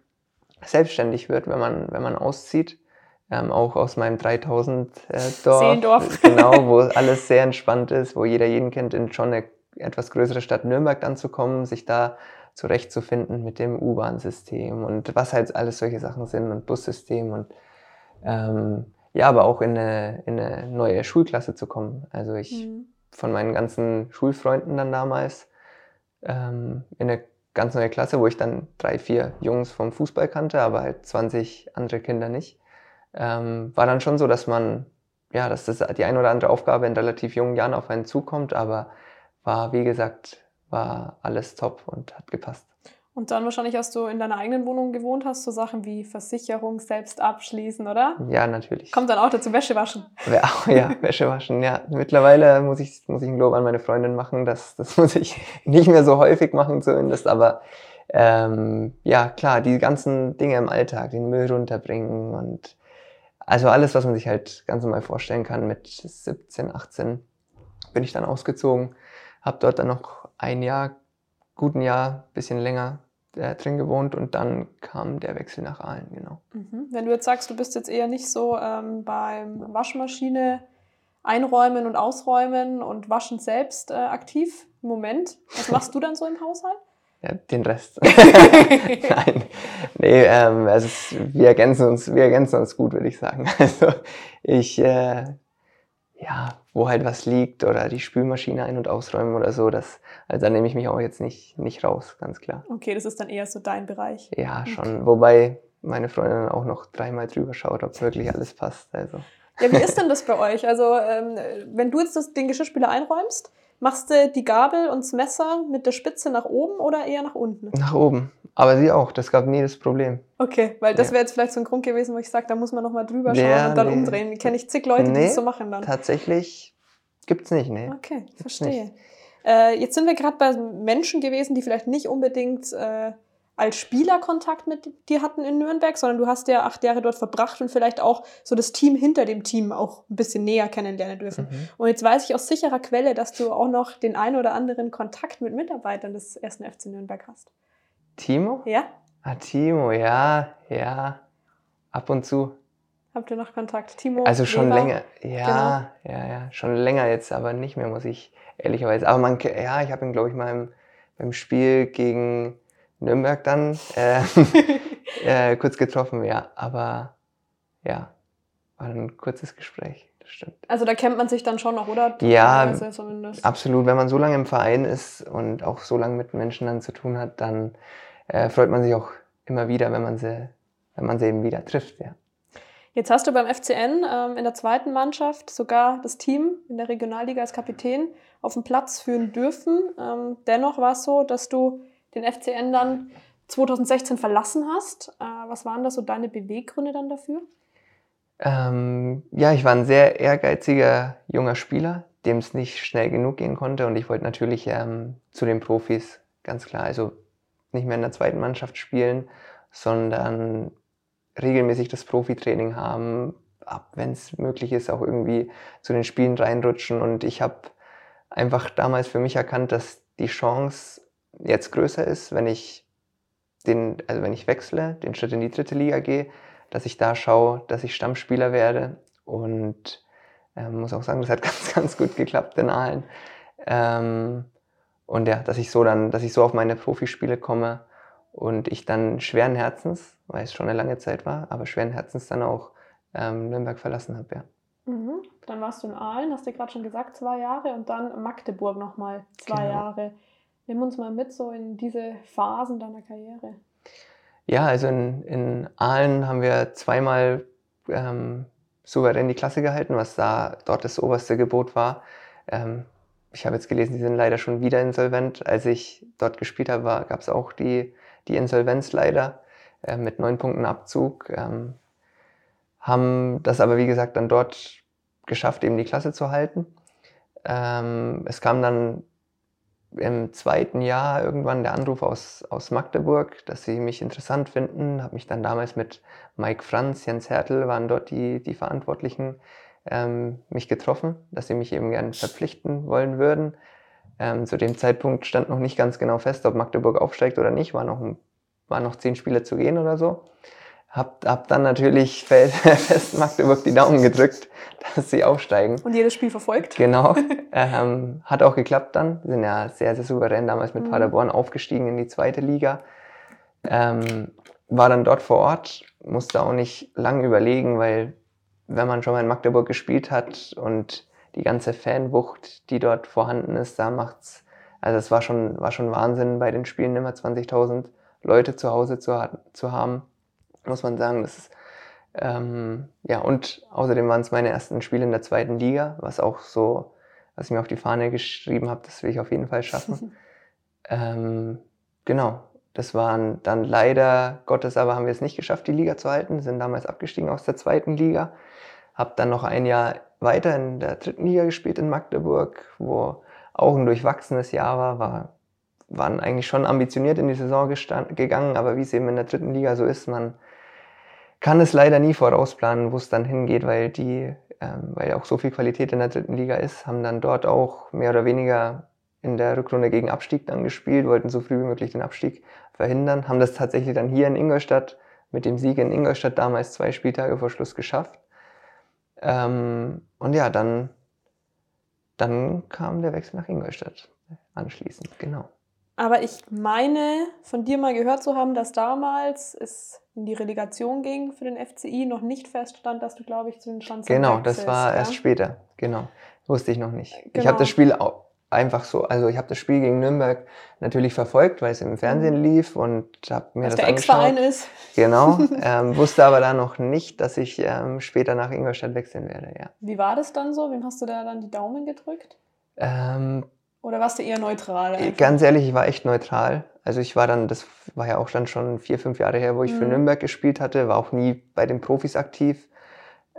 selbstständig wird, wenn man, wenn man auszieht. Ähm, auch aus meinem 3000 äh, Dorf. Genau, wo alles sehr entspannt ist, wo jeder jeden kennt, in schon eine etwas größere Stadt Nürnberg dann zu kommen, sich da zurechtzufinden mit dem U-Bahn-System und was halt alles solche Sachen sind und Bussystem und ähm, ja, aber auch in eine, in eine neue Schulklasse zu kommen. Also ich Mhm. von meinen ganzen Schulfreunden dann damals ähm, in eine ganz neue Klasse, wo ich dann drei, vier Jungs vom Fußball kannte, aber halt 20 andere Kinder nicht. Ähm, war dann schon so, dass man, ja, dass das die ein oder andere Aufgabe in relativ jungen Jahren auf einen zukommt, aber war, wie gesagt, war alles top und hat gepasst. Und dann wahrscheinlich, als du in deiner eigenen Wohnung gewohnt hast, so Sachen wie Versicherung selbst abschließen, oder? Ja, natürlich. Kommt dann auch dazu Wäsche waschen. Ja, ja, Wäsche waschen, ja. Mittlerweile muss ich, muss ich ein Lob an meine Freundin machen. Das, das muss ich nicht mehr so häufig machen zumindest, aber ähm, ja, klar, die ganzen Dinge im Alltag, den Müll runterbringen und also alles, was man sich halt ganz normal vorstellen kann. Mit 17, 18 bin ich dann ausgezogen, habe dort dann noch ein Jahr, guten Jahr, bisschen länger äh, drin gewohnt und dann kam der Wechsel nach Aalen, genau. Mhm. Wenn du jetzt sagst, du bist jetzt eher nicht so ähm, beim Waschmaschine einräumen und ausräumen und waschen selbst äh, aktiv im Moment, was machst du dann so im Haushalt? Ja, den Rest. Nein, nee, ähm, also es, wir ergänzen uns, wir ergänzen uns gut, würde ich sagen. Also ich, äh, ja, wo halt was liegt oder die Spülmaschine ein- und ausräumen oder so, das, also da nehme ich mich auch jetzt nicht, nicht raus, ganz klar. Okay, das ist dann eher so dein Bereich. Ja, schon. Wobei meine Freundin auch noch dreimal drüber schaut, ob wirklich alles passt. Also Ja, wie ist denn das bei euch? Also, ähm, wenn du jetzt das, den Geschirrspüler einräumst, machst du die Gabel und das Messer mit der Spitze nach oben oder eher nach unten? nach oben. Aber sie auch, das gab nie das Problem. Okay, weil das wäre jetzt vielleicht so ein Grund gewesen, wo ich sage, da muss man nochmal drüber schauen Ja, und dann nee. umdrehen. Kenne ich zig Leute, die Nee, das so machen dann. Tatsächlich gibt's nicht, nee. Okay, Gibt's verstehe. Äh, jetzt sind wir gerade bei Menschen gewesen, die vielleicht nicht unbedingt äh, als Spieler Kontakt mit dir hatten in Nürnberg, sondern du hast ja acht Jahre dort verbracht und vielleicht auch so das Team hinter dem Team auch ein bisschen näher kennenlernen dürfen. Mhm. Und jetzt weiß ich aus sicherer Quelle, dass du auch noch den einen oder anderen Kontakt mit Mitarbeitern des ersten FC Nürnberg hast. Timo? Ja? Ah, Timo, ja, ja. Ab und zu. Habt ihr noch Kontakt? Timo? Also schon Weber? länger. Ja, ja, ja. Schon länger jetzt, aber nicht mehr, muss ich ehrlicherweise. Aber man, ja, ich habe ihn, glaube ich, mal im, beim Spiel gegen Nürnberg dann äh, äh, kurz getroffen, ja. Aber ja, war ein kurzes Gespräch, das stimmt. Also da kennt man sich dann schon noch, oder? Ja. Absolut, wenn man so lange im Verein ist und auch so lange mit Menschen dann zu tun hat, dann äh, freut man sich auch immer wieder, wenn man sie, wenn man sie eben wieder trifft, ja. Jetzt hast du beim FCN ähm, in der zweiten Mannschaft sogar das Team in der Regionalliga als Kapitän auf den Platz führen dürfen. Ähm, dennoch war es so, dass du den FCN dann 2016 verlassen hast. Äh, was waren da so deine Beweggründe dann dafür? Ähm, ja, ich war ein sehr ehrgeiziger junger Spieler, dem es nicht schnell genug gehen konnte und ich wollte natürlich ähm, zu den Profis, ganz klar. Also nicht mehr in der zweiten Mannschaft spielen, sondern regelmäßig das Profitraining haben, ab wenn es möglich ist, auch irgendwie zu den Spielen reinrutschen und ich habe einfach damals für mich erkannt, dass die Chance jetzt größer ist, wenn ich den, also wenn ich wechsle, den Schritt in die dritte Liga gehe, dass ich da schaue, dass ich Stammspieler werde. Und ähm, muss auch sagen, das hat ganz, ganz gut geklappt in Aalen. Ähm, und ja, dass ich so dann, dass ich so auf meine Profispiele komme und ich dann schweren Herzens, weil es schon eine lange Zeit war, aber schweren Herzens dann auch ähm, Nürnberg verlassen habe, ja. Mhm. Dann warst du in Aalen, hast du gerade schon gesagt, zwei Jahre und dann Magdeburg nochmal zwei genau. Jahre. Nimm uns mal mit so in diese Phasen deiner Karriere. Ja, also in, in Aalen haben wir zweimal ähm, souverän die Klasse gehalten, was da dort das oberste Gebot war. Ähm, ich habe jetzt gelesen, die sind leider schon wieder insolvent. Als ich dort gespielt habe, gab es auch die, die Insolvenz leider äh, mit neun Punkten Abzug. Ähm, haben das aber, wie gesagt, dann dort geschafft, eben die Klasse zu halten. Ähm, es kam dann im zweiten Jahr irgendwann der Anruf aus, aus Magdeburg, dass sie mich interessant finden. Habe mich dann damals mit Mike Franz, Jens Hertel waren dort die, die Verantwortlichen, ähm, mich getroffen, dass sie mich eben gern verpflichten wollen würden. Ähm, zu dem Zeitpunkt stand noch nicht ganz genau fest, ob Magdeburg aufsteigt oder nicht. War noch, waren noch zehn Spiele zu gehen oder so. Hab, hab dann natürlich fest Magdeburg die Daumen gedrückt, dass sie aufsteigen. Und jedes Spiel verfolgt. Genau. Ähm, hat auch geklappt dann. Sind ja sehr, sehr souverän damals mit mhm. Paderborn aufgestiegen in die zweite Liga. Ähm, war dann dort vor Ort, musste auch nicht lang überlegen, weil wenn man schon mal in Magdeburg gespielt hat und die ganze Fanwucht, die dort vorhanden ist, da macht's, also es war schon, war schon Wahnsinn, bei den Spielen immer 20.000 Leute zu Hause zu, zu haben muss man sagen. Das ist, ähm, ja, und außerdem waren es meine ersten Spiele in der zweiten Liga, was auch so, was ich mir auf die Fahne geschrieben habe, das will ich auf jeden Fall schaffen. ähm, genau, das waren dann leider Gottes, aber haben wir es nicht geschafft, die Liga zu halten, sind damals abgestiegen aus der zweiten Liga. Hab dann noch ein Jahr weiter in der dritten Liga gespielt in Magdeburg, wo auch ein durchwachsenes Jahr war, war waren eigentlich schon ambitioniert in die Saison gegangen, aber wie es eben in der dritten Liga so ist, man kann es leider nie vorausplanen, wo es dann hingeht, weil die, ähm, weil auch so viel Qualität in der dritten Liga ist, haben dann dort auch mehr oder weniger in der Rückrunde gegen Abstieg dann gespielt, wollten so früh wie möglich den Abstieg verhindern, haben das tatsächlich dann hier in Ingolstadt mit dem Sieg in Ingolstadt damals zwei Spieltage vor Schluss geschafft. Ähm, und ja, dann, dann kam der Wechsel nach Ingolstadt anschließend, genau. Aber ich meine, von dir mal gehört zu haben, dass damals es in die Relegation ging für den FCI, noch nicht feststand, dass du, glaube ich, zu den Schanzen Genau, das war ja? erst später. Genau, wusste ich noch nicht. Genau. Ich habe das Spiel auch einfach so, also ich habe das Spiel gegen Nürnberg natürlich verfolgt, weil es im Fernsehen mhm. lief und habe mir Als das der Ex-Verein ist. Genau, ähm, wusste aber da noch nicht, dass ich ähm, später nach Ingolstadt wechseln werde. Ja. Wie war das dann so? Wem hast du da dann die Daumen gedrückt? Ähm, oder warst du eher neutral? Einfach? Ganz ehrlich, ich war echt neutral. Also ich war dann, das war ja auch dann schon vier, fünf Jahre her, wo ich mhm. für Nürnberg gespielt hatte, war auch nie bei den Profis aktiv.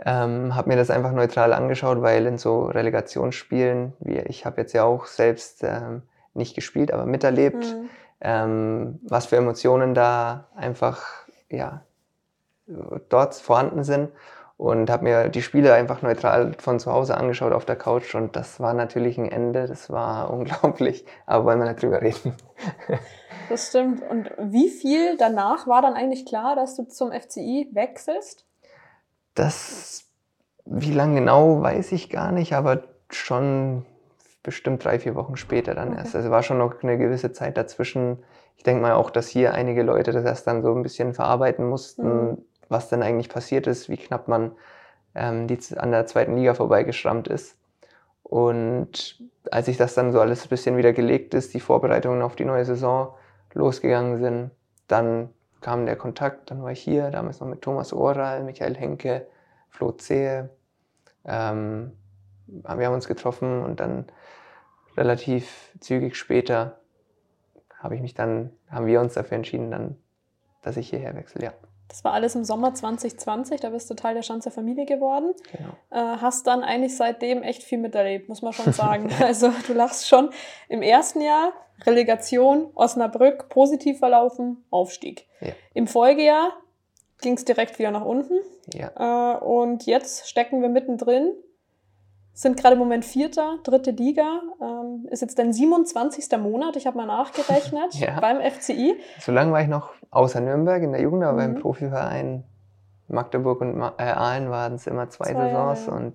Ähm, habe mir das einfach neutral angeschaut, weil in so Relegationsspielen, wie ich habe jetzt ja auch selbst ähm, nicht gespielt, aber miterlebt, mhm. ähm, was für Emotionen da einfach ja dort vorhanden sind und habe mir die Spiele einfach neutral von zu Hause angeschaut auf der Couch und das war natürlich ein Ende, das war unglaublich, aber wollen wir nicht drüber reden. Das stimmt. Und wie viel danach war dann eigentlich klar, dass du zum FCI wechselst? Das, wie lange genau, weiß ich gar nicht, aber schon bestimmt drei, vier Wochen später dann okay. erst. Also war schon noch eine gewisse Zeit dazwischen. Ich denke mal auch, dass hier einige Leute das erst dann so ein bisschen verarbeiten mussten. Mhm was denn eigentlich passiert ist, wie knapp man ähm, die, an der zweiten Liga vorbeigeschrammt ist. Und als sich das dann so alles ein bisschen wieder gelegt ist, die Vorbereitungen auf die neue Saison losgegangen sind, dann kam der Kontakt, dann war ich hier, damals noch mit Thomas Oral, Michael Henke, Flo Zehe. Ähm, wir haben uns getroffen und dann relativ zügig später habe ich mich dann, haben wir uns dafür entschieden, dann, dass ich hierher wechsle, ja. Das war alles im Sommer 2020, da bist du Teil der Schanzer Familie geworden. Genau. Äh, hast dann eigentlich seitdem echt viel miterlebt, muss man schon sagen. also du lachst schon. Im ersten Jahr Relegation, Osnabrück, positiv verlaufen, Aufstieg. Ja. Im Folgejahr ging es direkt wieder nach unten. Ja. Äh, und jetzt stecken wir mittendrin. Sind gerade im Moment Vierter, dritte Liga. Ähm, ist jetzt dein 27. Monat, ich habe mal nachgerechnet, Ja. beim FCI. So lange war ich noch außer Nürnberg in der Jugend, aber Mhm. beim Profiverein Magdeburg und Ma äh, Aalen waren es immer zwei, Zwei Saisons ja. und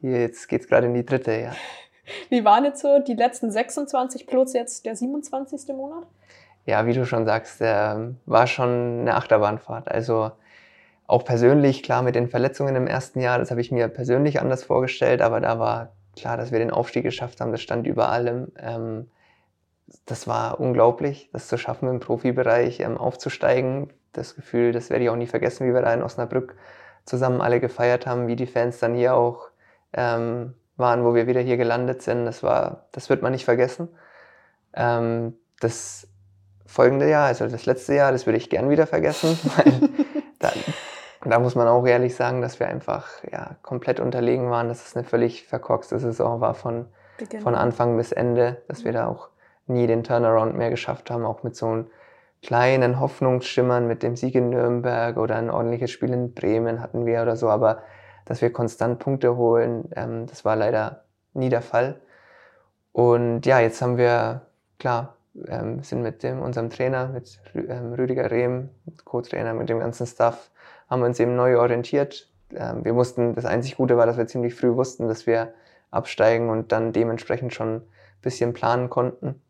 hier jetzt geht es gerade in die dritte, ja. Wie waren jetzt so die letzten 26 plus jetzt der 27. Monat? Ja, wie du schon sagst, ähm, war schon eine Achterbahnfahrt. Also auch persönlich, klar mit den Verletzungen im ersten Jahr, das habe ich mir persönlich anders vorgestellt, aber da war klar, dass wir den Aufstieg geschafft haben, das stand über allem. Ähm, das war unglaublich, das zu schaffen im Profibereich, ähm, aufzusteigen. Das Gefühl, das werde ich auch nie vergessen, wie wir da in Osnabrück zusammen alle gefeiert haben, wie die Fans dann hier auch ähm, waren, wo wir wieder hier gelandet sind. Das war, das wird man nicht vergessen. Ähm, das folgende Jahr, also das letzte Jahr, das würde ich gern wieder vergessen, weil da, da muss man auch ehrlich sagen, dass wir einfach ja, komplett unterlegen waren, dass es eine völlig verkorkste Saison war von, Beginn. von Anfang bis Ende, dass wir da auch nie den Turnaround mehr geschafft haben, auch mit so einem kleinen Hoffnungsschimmern mit dem Sieg in Nürnberg oder ein ordentliches Spiel in Bremen hatten wir oder so, aber dass wir konstant Punkte holen, ähm, das war leider nie der Fall. Und ja, jetzt haben wir, klar, ähm, sind mit dem, unserem Trainer, mit ähm, Rüdiger Rehm, Co-Trainer, mit dem ganzen Staff, haben wir uns eben neu orientiert. Ähm, wir mussten, das einzig Gute war, dass wir ziemlich früh wussten, dass wir absteigen und dann dementsprechend schon ein bisschen planen konnten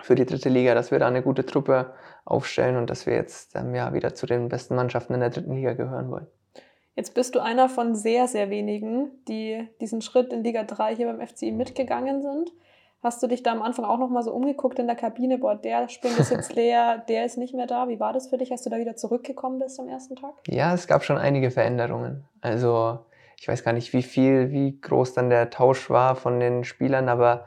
für die dritte Liga, dass wir da eine gute Truppe aufstellen und dass wir jetzt ähm, ja, wieder zu den besten Mannschaften in der dritten Liga gehören wollen. Jetzt bist du einer von sehr, sehr wenigen, die diesen Schritt in Liga 3 hier beim FCI mitgegangen sind. Hast du dich da am Anfang auch noch mal so umgeguckt in der Kabine? Boah, der Spring ist jetzt leer, der ist nicht mehr da. Wie war das für dich, als du da wieder zurückgekommen bist am ersten Tag? Ja, es gab schon einige Veränderungen. Also ich weiß gar nicht, wie viel, wie groß dann der Tausch war von den Spielern, aber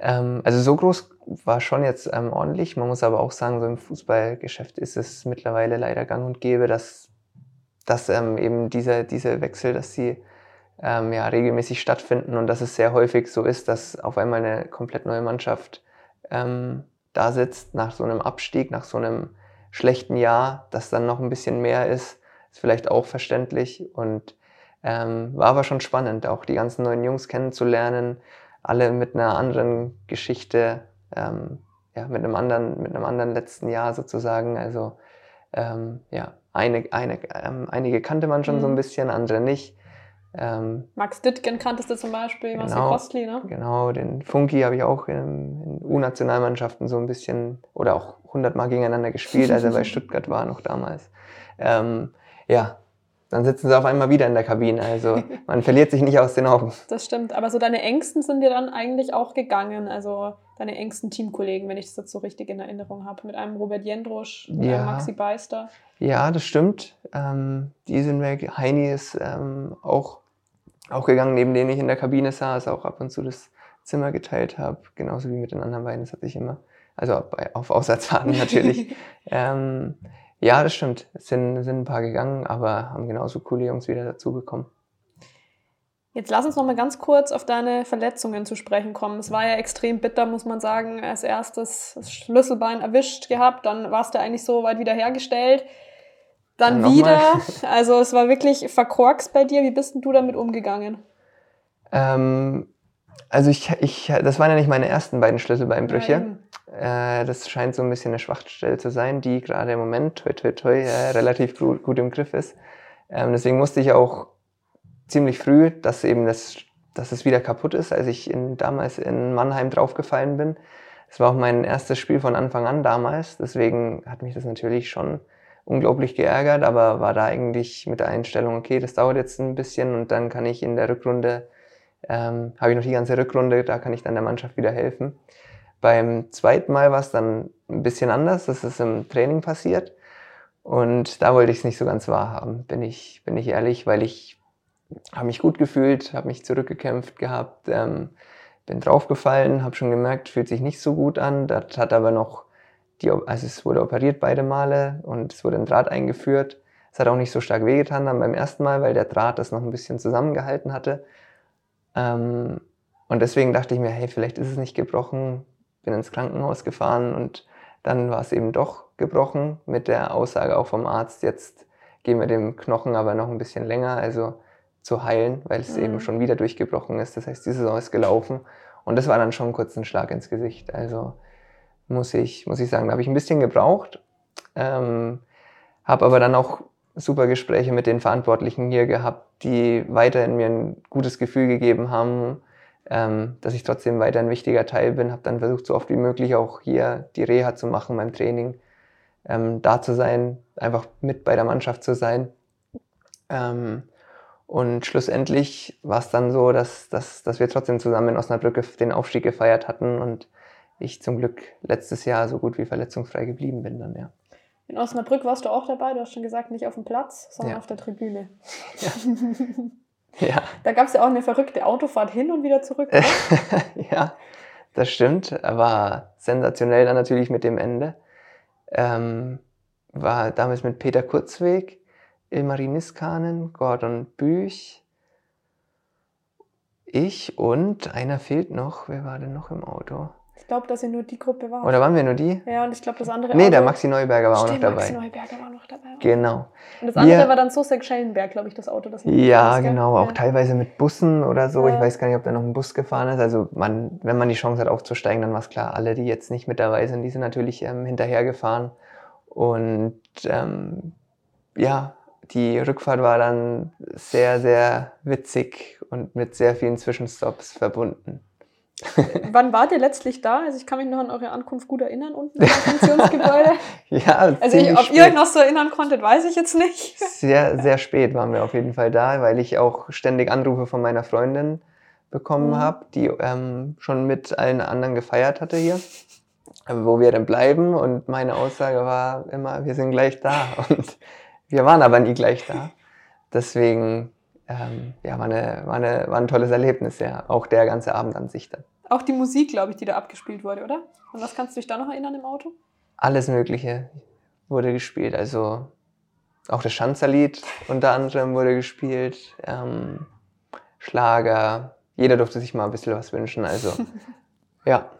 ähm, also so groß war schon jetzt ähm, ordentlich. Man muss aber auch sagen, so im Fußballgeschäft ist es mittlerweile leider gang und gäbe, dass, dass ähm, eben diese, diese Wechsel, dass sie ähm, ja, regelmäßig stattfinden und dass es sehr häufig so ist, dass auf einmal eine komplett neue Mannschaft ähm, da sitzt nach so einem Abstieg, nach so einem schlechten Jahr, dass dann noch ein bisschen mehr ist, ist vielleicht auch verständlich und ähm, war aber schon spannend, auch die ganzen neuen Jungs kennenzulernen, alle mit einer anderen Geschichte, ähm, ja, mit einem anderen, mit einem anderen letzten Jahr sozusagen. Also ähm, ja, eine, eine, ähm, einige kannte man schon so ein Mhm. bisschen, andere nicht. Ähm, Max Dittgen kanntest du zum Beispiel, Marcel Genau. Kostli, ne? Genau, den Funky habe ich auch in, in U-Nationalmannschaften so ein bisschen oder auch hundertmal gegeneinander gespielt, als er bei Stuttgart war noch damals. Ähm, ja, dann sitzen sie auf einmal wieder in der Kabine. Also man verliert sich nicht aus den Augen. Das stimmt. Aber so deine Ängsten sind dir dann eigentlich auch gegangen. Also deine engsten Teamkollegen, wenn ich das jetzt so richtig in Erinnerung habe. Mit einem Robert Jendrusch, mit Ja. einem Maxi Beister. Ja, das stimmt. Ähm, die sind weg. Heini ist ähm, auch, auch gegangen, neben denen ich in der Kabine saß, auch ab und zu das Zimmer geteilt habe. Genauso wie mit den anderen beiden. Das hatte ich immer. Also bei, auf Auswärtsfahrten natürlich. ähm, ja, das stimmt. Es sind, sind ein paar gegangen, aber haben genauso coole Jungs wieder dazu bekommen. Jetzt lass uns noch mal ganz kurz auf deine Verletzungen zu sprechen kommen. Es war ja extrem bitter, muss man sagen. Als erstes das Schlüsselbein erwischt gehabt, dann warst du eigentlich so weit wieder hergestellt. Dann Dann wieder. nochmal. Also es war wirklich verkorkst bei dir. Wie bist denn du damit umgegangen? Ähm, also ich, ich, das waren ja nicht meine ersten beiden Schlüsselbeinbrüche. Äh, das scheint so ein bisschen eine Schwachstelle zu sein, die gerade im Moment, toi, toi, toi, äh, relativ gut, gut im Griff ist. Ähm, deswegen musste ich auch ziemlich früh, dass eben das, dass es wieder kaputt ist, als ich in, damals in Mannheim draufgefallen bin. Es war auch mein erstes Spiel von Anfang an damals, deswegen hat mich das natürlich schon unglaublich geärgert, aber war da eigentlich mit der Einstellung, okay, das dauert jetzt ein bisschen und dann kann ich in der Rückrunde, ähm, habe ich noch die ganze Rückrunde, da kann ich dann der Mannschaft wieder helfen. Beim zweiten Mal war es dann ein bisschen anders, das ist im Training passiert und da wollte ich es nicht so ganz wahrhaben, bin ich, bin ich ehrlich, weil ich habe mich gut gefühlt, habe mich zurückgekämpft gehabt, ähm, bin draufgefallen, habe schon gemerkt, fühlt sich nicht so gut an. Das hat aber noch, die, also es wurde operiert beide Male und es wurde ein Draht eingeführt. Es hat auch nicht so stark wehgetan dann beim ersten Mal, weil der Draht das noch ein bisschen zusammengehalten hatte. Ähm, und deswegen dachte ich mir, hey, vielleicht ist es nicht gebrochen. Bin ins Krankenhaus gefahren und dann war es eben doch gebrochen mit der Aussage auch vom Arzt, jetzt geben wir dem Knochen aber noch ein bisschen länger. Also zu heilen, weil es Mhm. eben schon wieder durchgebrochen ist. Das heißt, die Saison ist gelaufen und das war dann schon kurz ein Schlag ins Gesicht. Also muss ich, muss ich sagen, da habe ich ein bisschen gebraucht, ähm, habe aber dann auch super Gespräche mit den Verantwortlichen hier gehabt, die weiterhin mir ein gutes Gefühl gegeben haben, ähm, dass ich trotzdem weiter ein wichtiger Teil bin. Habe dann versucht, so oft wie möglich auch hier die Reha zu machen beim Training, ähm, da zu sein, einfach mit bei der Mannschaft zu sein. Ähm, und schlussendlich war es dann so, dass, dass, dass wir trotzdem zusammen in Osnabrück den Aufstieg gefeiert hatten und ich zum Glück letztes Jahr so gut wie verletzungsfrei geblieben bin dann, ja. In Osnabrück warst du auch dabei, du hast schon gesagt, nicht auf dem Platz, sondern Ja. auf der Tribüne. Ja, Da gab es ja auch eine verrückte Autofahrt hin und wieder zurück. Ja das stimmt. War sensationell dann natürlich mit dem Ende. Ähm, war damals mit Peter Kurzweg, Ilmari Niskanen, Gordon Büch, ich und einer fehlt noch. Wer war denn noch im Auto? Ich glaube, dass ihr nur die Gruppe war. Oder waren wir nur die? Ja, und ich glaube, das andere Nee, der Auto- Maxi Neuberger war auch noch Stimmt, dabei. Maxi Neuberger war noch dabei. Genau. Und das andere Wir- war dann Sosek Schellenberg, glaube ich, das Auto. Das Ja, gell? genau, auch Ja. teilweise mit Bussen oder so. Ja. Ich weiß gar nicht, ob da noch ein Bus gefahren ist. Also man, wenn man die Chance hat aufzusteigen, dann war es klar, alle, die jetzt nicht mit dabei sind, die sind natürlich ähm, hinterhergefahren. Und ähm, ja, die Rückfahrt war dann sehr, sehr witzig und mit sehr vielen Zwischenstops verbunden. Wann wart ihr letztlich da? Also ich kann mich noch an eure Ankunft gut erinnern unten im Funktionsgebäude. Ja, Also ich, ob ihr euch spät. noch so erinnern konntet, weiß ich jetzt nicht. Sehr, sehr spät waren wir auf jeden Fall da, weil ich auch ständig Anrufe von meiner Freundin bekommen Mhm. habe, die ähm, schon mit allen anderen gefeiert hatte hier, wo wir denn bleiben. Und meine Aussage war immer, wir sind gleich da. Und wir waren aber nie gleich da. Deswegen, ähm, ja, war, eine, war, eine, war ein tolles Erlebnis, ja. Auch der ganze Abend an sich dann. Auch die Musik, glaube ich, die da abgespielt wurde, oder? Und was kannst du dich da noch erinnern im Auto? Alles Mögliche wurde gespielt. Also auch das Schanzerlied unter anderem wurde gespielt. Ähm, Schlager. Jeder durfte sich mal ein bisschen was wünschen. Also ja,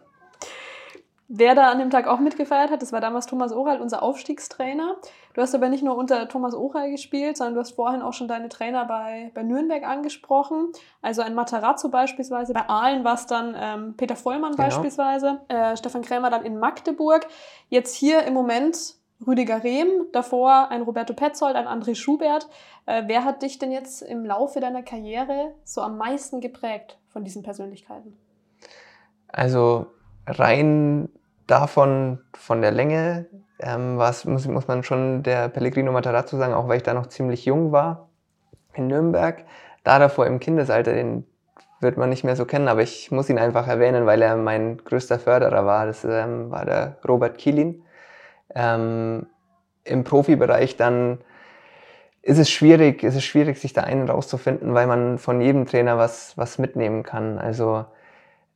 Wer da an dem Tag auch mitgefeiert hat, das war damals Thomas Oral, unser Aufstiegstrainer. Du hast aber nicht nur unter Thomas Oral gespielt, sondern du hast vorhin auch schon deine Trainer bei, bei Nürnberg angesprochen. Also ein Matarazzo beispielsweise. Bei Aalen war es dann ähm, Peter Vollmann Genau. beispielsweise. Äh, Stefan Krämer dann in Magdeburg. Jetzt hier im Moment Rüdiger Rehm, davor ein Roberto Petzold, ein André Schubert. Äh, wer hat dich denn jetzt im Laufe deiner Karriere so am meisten geprägt von diesen Persönlichkeiten? also rein davon, von der Länge, ähm, war's, muss, muss man schon der Pellegrino Matarazzo sagen, auch weil ich da noch ziemlich jung war in Nürnberg. Da davor im Kindesalter, den wird man nicht mehr so kennen, aber ich muss ihn einfach erwähnen, weil er mein größter Förderer war. Das ähm, war der Robert Kielin. Ähm, Im Profibereich dann ist es schwierig, ist es schwierig, sich da einen rauszufinden, weil man von jedem Trainer was, was mitnehmen kann. Also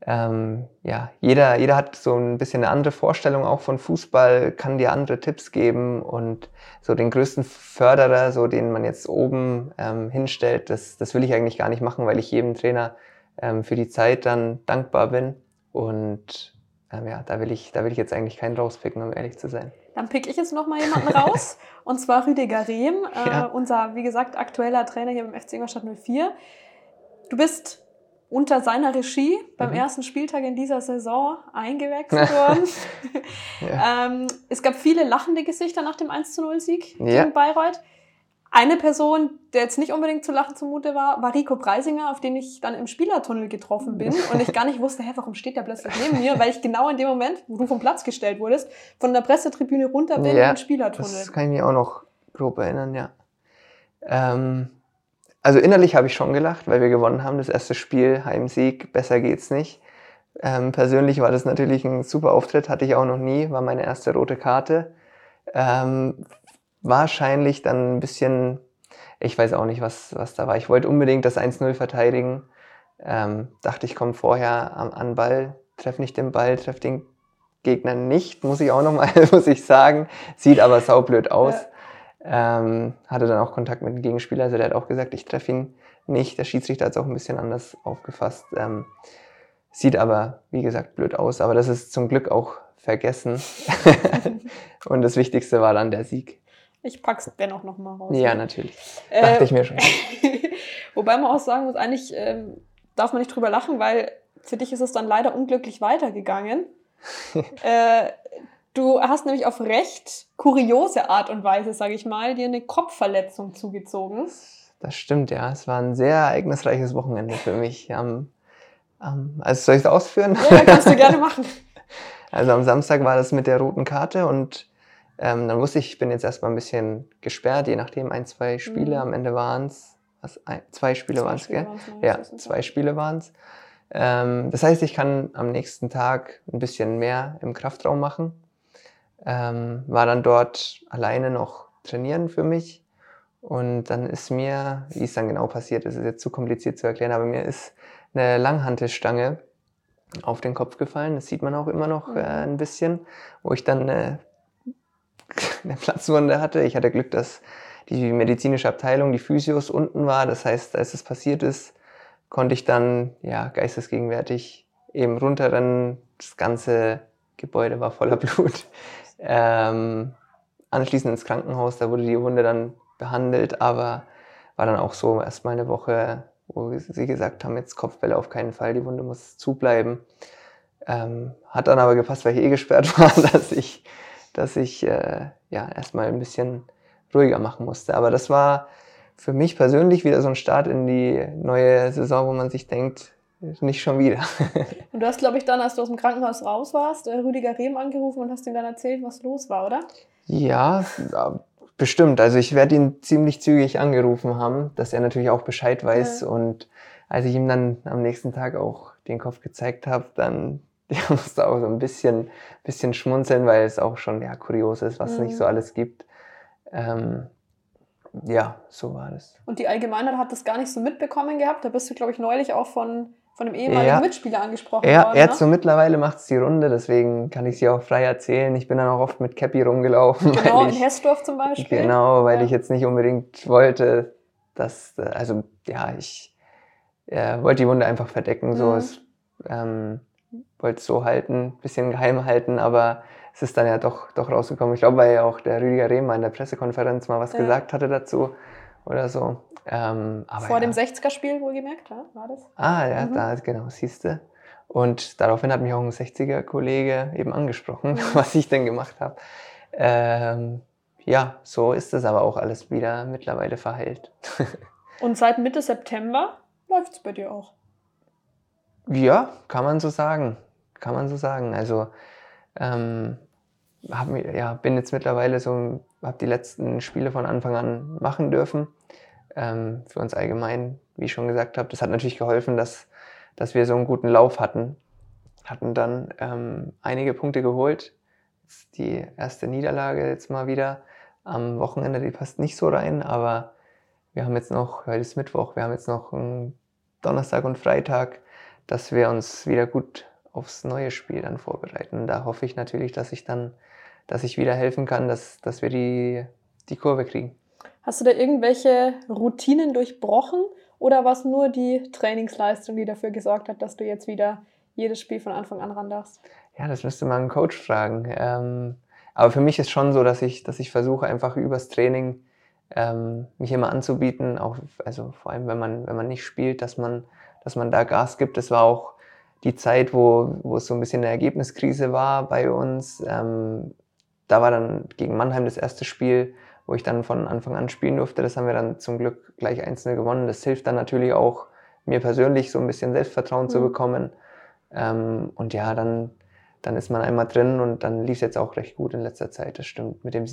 ähm, ja, jeder, jeder hat so ein bisschen eine andere Vorstellung auch von Fußball, kann dir andere Tipps geben und so den größten Förderer, so den man jetzt oben ähm, hinstellt, das, das will ich eigentlich gar nicht machen, weil ich jedem Trainer ähm, für die Zeit dann dankbar bin und ähm, ja, da will ich, da will ich jetzt eigentlich keinen rauspicken, um ehrlich zu sein. Dann pick ich jetzt noch mal jemanden raus. und zwar Rüdiger Rehm, äh, Ja. unser, wie gesagt, aktueller Trainer hier beim FC Ingolstadt 04. Du bist unter seiner Regie beim Mhm. ersten Spieltag in dieser Saison eingewechselt worden. Ja. ähm, es gab viele lachende Gesichter nach dem 1-0-Sieg Ja. gegen Bayreuth. Eine Person, der jetzt nicht unbedingt zu lachen zumute war, war Rico Preisinger, auf den ich dann im Spielertunnel getroffen bin und ich gar nicht wusste, hä, warum steht der plötzlich neben mir, weil ich genau in dem Moment, wo du vom Platz gestellt wurdest, von der Pressetribüne runter bin Ja, in den Spielertunnel. Das kann ich mir auch noch grob erinnern, ja. Ähm, also innerlich habe ich schon gelacht, weil wir gewonnen haben. Das erste Spiel, Heimsieg, besser geht's nicht. Ähm, persönlich war das natürlich ein super Auftritt, hatte ich auch noch nie, war meine erste rote Karte. Ähm, wahrscheinlich dann ein bisschen, ich weiß auch nicht, was, was da war. Ich wollte unbedingt das 1-0 verteidigen. Ähm, dachte, ich komme vorher am, an Ball, treffe nicht den Ball, treffe den Gegner nicht, muss ich auch nochmal, muss ich sagen. Sieht aber saublöd aus. Ähm, hatte dann auch Kontakt mit dem Gegenspieler, also der hat auch gesagt, ich treffe ihn nicht. Der Schiedsrichter hat es auch ein bisschen anders aufgefasst. Ähm, sieht aber, wie gesagt, blöd aus, aber das ist zum Glück auch vergessen. Und das Wichtigste war dann der Sieg. Ich pack's dennoch nochmal raus. Ja, natürlich. Dachte Äh, ich mir schon. Wobei man auch sagen muss, eigentlich ähm, darf man nicht drüber lachen, weil für dich ist es dann leider unglücklich weitergegangen. äh, du hast nämlich auf recht kuriose Art und Weise, sage ich mal, dir eine Kopfverletzung zugezogen. Das stimmt, ja. Es war ein sehr ereignisreiches Wochenende für mich. Am, am, also soll ich es ausführen? Ja, kannst du gerne machen. Also am Samstag war das mit der roten Karte und ähm, dann wusste ich, ich bin jetzt erstmal ein bisschen gesperrt, je nachdem, ein, zwei Spiele. Mhm. Am Ende waren es, zwei Spiele waren es, gell? waren's, ne? Ja, zwei Spiele waren es. Ähm, das heißt, ich kann am nächsten Tag ein bisschen mehr im Kraftraum machen. Ähm, war dann dort alleine noch trainieren für mich. Und dann ist mir, wie es dann genau passiert ist, ist jetzt zu kompliziert zu erklären, aber mir ist eine Langhantelstange auf den Kopf gefallen. Das sieht man auch immer noch Mhm. äh, ein bisschen, wo ich dann eine, eine Platzwunde hatte. Ich hatte Glück, dass die medizinische Abteilung, die Physios unten war. Das heißt, als es passiert ist, konnte ich dann ja geistesgegenwärtig eben runterrennen. Das ganze Gebäude war voller Blut. Ähm, anschließend ins Krankenhaus, da wurde die Wunde dann behandelt, aber war dann auch so erstmal eine Woche, wo sie gesagt haben, jetzt Kopfbälle auf keinen Fall, die Wunde muss zubleiben. Ähm, hat dann aber gepasst, weil ich eh gesperrt war, dass ich, dass ich äh, ja erstmal ein bisschen ruhiger machen musste. Aber das war für mich persönlich wieder so ein Start in die neue Saison, wo man sich denkt, nicht schon wieder. Und du hast, glaube ich, dann, als du aus dem Krankenhaus raus warst, äh, Rüdiger Rehm angerufen und hast ihm dann erzählt, was los war, oder? Ja, bestimmt. Also ich werde ihn ziemlich zügig angerufen haben, dass er natürlich auch Bescheid weiß. Ja. Und als ich ihm dann am nächsten Tag auch den Kopf gezeigt habe, dann ja, musste auch so ein bisschen, bisschen schmunzeln, weil es auch schon ja, kurios ist, was es Mhm. nicht so alles gibt. Ähm, ja, so war das. Und die Allgemeinheit hat das gar nicht so mitbekommen gehabt. Da bist du, glaube ich, neulich auch von, von einem ehemaligen Ja. Mitspieler angesprochen Er, worden. er ne? so mittlerweile macht es die Runde, deswegen kann ich sie auch frei erzählen. Ich bin dann auch oft mit Cappy rumgelaufen. Genau, in ich, Hessdorf zum Beispiel. Genau, weil Ja. ich jetzt nicht unbedingt wollte, dass, äh, also ja, ich äh, wollte die Wunde einfach verdecken, so Mhm. es, ähm, wollte es so halten, bisschen geheim halten, aber es ist dann ja doch, doch rausgekommen. Ich glaube, weil ja auch der Rüdiger Rehmer in der Pressekonferenz mal was Ja. gesagt hatte dazu oder so. Ähm, Vor ja. dem 60er-Spiel wohlgemerkt, ja, war das? Ah, ja, Mhm. da, genau, siehste. Und daraufhin hat mich auch ein 60er-Kollege eben angesprochen, Mhm. was ich denn gemacht habe. Ähm, ja, so ist es aber auch alles wieder mittlerweile verheilt. Und seit Mitte September läuft es bei dir auch. Ja, kann man so sagen. Kann man so sagen. Also, ähm, hab, ja, bin jetzt mittlerweile so, habe die letzten Spiele von Anfang an machen dürfen. Ähm, für uns allgemein, wie ich schon gesagt habe, das hat natürlich geholfen, dass, dass wir so einen guten Lauf hatten. Hatten dann ähm, einige Punkte geholt. Die erste Niederlage jetzt mal wieder am Wochenende, die passt nicht so rein, aber wir haben jetzt noch, heute ist Mittwoch, wir haben jetzt noch Donnerstag und Freitag, dass wir uns wieder gut aufs neue Spiel dann vorbereiten. Da hoffe ich natürlich, dass ich dann, dass ich wieder helfen kann, dass, dass wir die, die Kurve kriegen. Hast du da irgendwelche Routinen durchbrochen oder war es nur die Trainingsleistung, die dafür gesorgt hat, dass du jetzt wieder jedes Spiel von Anfang an ran darfst? Ja, das müsste man einen Coach fragen. Ähm, aber für mich ist schon so, dass ich, dass ich versuche, einfach übers Training ähm, mich immer anzubieten, auch also vor allem wenn man, wenn man nicht spielt, dass man, dass man da Gas gibt. Das war auch die Zeit, wo, wo es so ein bisschen eine Ergebniskrise war bei uns. Ähm, da war dann gegen Mannheim das erste Spiel, wo ich dann von Anfang an spielen durfte. Das haben wir dann zum Glück gleich einzeln gewonnen. Das hilft dann natürlich auch mir persönlich so ein bisschen Selbstvertrauen zu Mhm. bekommen. Ähm, und ja, dann, dann ist man einmal drin und dann lief es jetzt auch recht gut in letzter Zeit. Das stimmt. Mit dem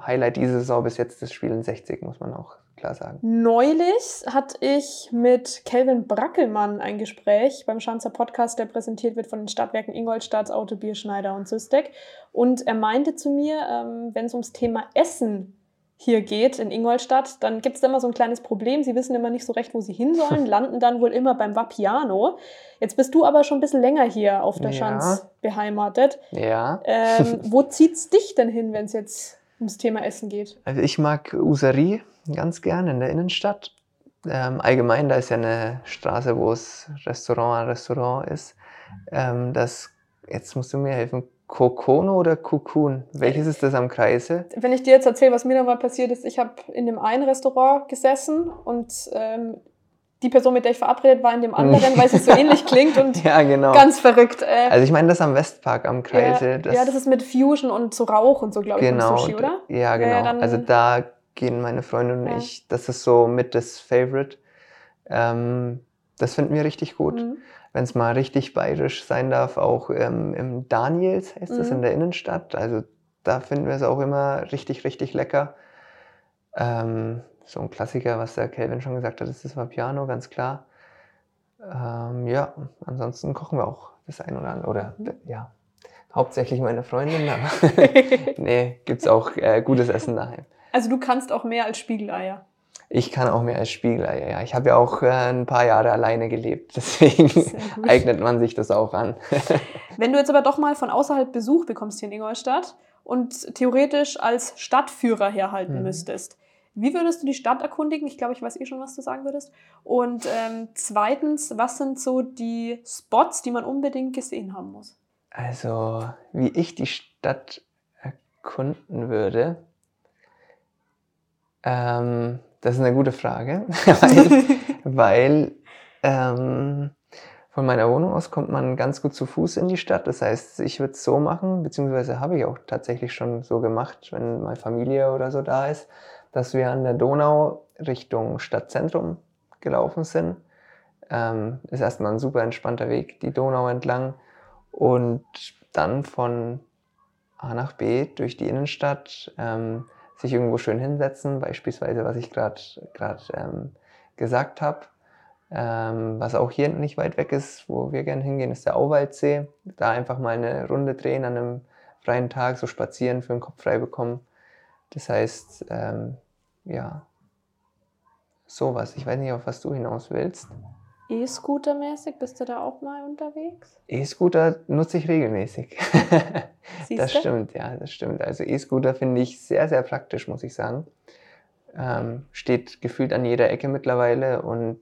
Highlight diese Saison bis jetzt das Spiel in 60, muss man auch klar sagen. Neulich hatte ich mit Kelvin Brackelmann ein Gespräch beim Schanzer Podcast, der präsentiert wird von den Stadtwerken Ingolstadt, Autobier, Schneider und Systec. Und er meinte zu mir, ähm, wenn es ums Thema Essen hier geht in Ingolstadt, dann gibt es da immer so ein kleines Problem. Sie wissen immer nicht so recht, wo sie hin sollen, landen dann wohl immer beim Vapiano. Jetzt bist du aber schon ein bisschen länger hier auf der Ja. Schanz beheimatet. Ja. Ähm, wo zieht's dich denn hin, wenn es jetzt ums Thema Essen geht? Also ich mag Userie ganz gern in der Innenstadt. Ähm, allgemein, da ist ja eine Straße, wo es Restaurant an Restaurant ist. Ähm, das, jetzt musst du mir helfen, Kokono oder Kukun? Welches ist das am Kreise? Wenn ich dir jetzt erzähle, was mir da mal passiert ist, ich habe in dem einen Restaurant gesessen und ähm, die Person, mit der ich verabredet war, in dem anderen, weil es so ähnlich klingt und Ja, genau. ganz verrückt. Äh, also ich meine das am Westpark am Kreise. ja, das, ja, das ist mit Fusion und so Rauch und so, glaube ich, genau. beim Sushi, oder? Ja, genau. dann- also da gehen meine Freunde und Ja. ich, das ist so mit das Favorite. Ähm, das finden wir richtig gut. Mhm. wenn es mal richtig bayerisch sein darf, auch ähm, im Daniels heißt es Mhm. in der Innenstadt. Also da finden wir es auch immer richtig, richtig lecker. Ähm, so ein Klassiker, was der Kelvin schon gesagt hat, ist das Vapiano, ganz klar. Ähm, ja, ansonsten kochen wir auch das ein oder andere. Oder Mhm. ja, hauptsächlich meine Freundin, aber nee, gibt es auch äh, gutes Essen daheim. Also du kannst auch mehr als Spiegeleier. Ich kann auch mehr als Spiegeleier, ja. Ich habe ja auch äh, ein paar Jahre alleine gelebt, deswegen eignet man sich das auch an. Wenn du jetzt aber doch mal von außerhalb Besuch bekommst hier in Ingolstadt und theoretisch als Stadtführer herhalten Mhm. müsstest, wie würdest du die Stadt erkundigen? Ich glaube, ich weiß eh schon, was du sagen würdest. Und ähm, zweitens, was sind so die Spots, die man unbedingt gesehen haben muss? Also, wie ich die Stadt erkunden würde, ähm, das ist eine gute Frage, weil, weil ähm, von meiner Wohnung aus kommt man ganz gut zu Fuß in die Stadt. Das heißt, ich würde es so machen, beziehungsweise habe ich auch tatsächlich schon so gemacht, wenn meine Familie oder so da ist, dass wir an der Donau Richtung Stadtzentrum gelaufen sind. Ähm, ist erstmal ein super entspannter Weg, die Donau entlang. Und dann von A nach B durch die Innenstadt ähm, sich irgendwo schön hinsetzen, beispielsweise, was ich gerade ähm, gesagt habe. Ähm, was auch hier nicht weit weg ist, wo wir gerne hingehen, ist der Auwaldsee. Da einfach mal eine Runde drehen an einem freien Tag, so spazieren, für den Kopf frei bekommen. Das heißt, ähm, ja, sowas. Ich weiß nicht, auf was du hinaus willst. E-Scooter-mäßig, bist du da auch mal unterwegs? E-Scooter nutze ich regelmäßig. das stimmt, ja, das stimmt. Also E-Scooter finde ich sehr, sehr praktisch, muss ich sagen. Ähm, steht gefühlt an jeder Ecke mittlerweile und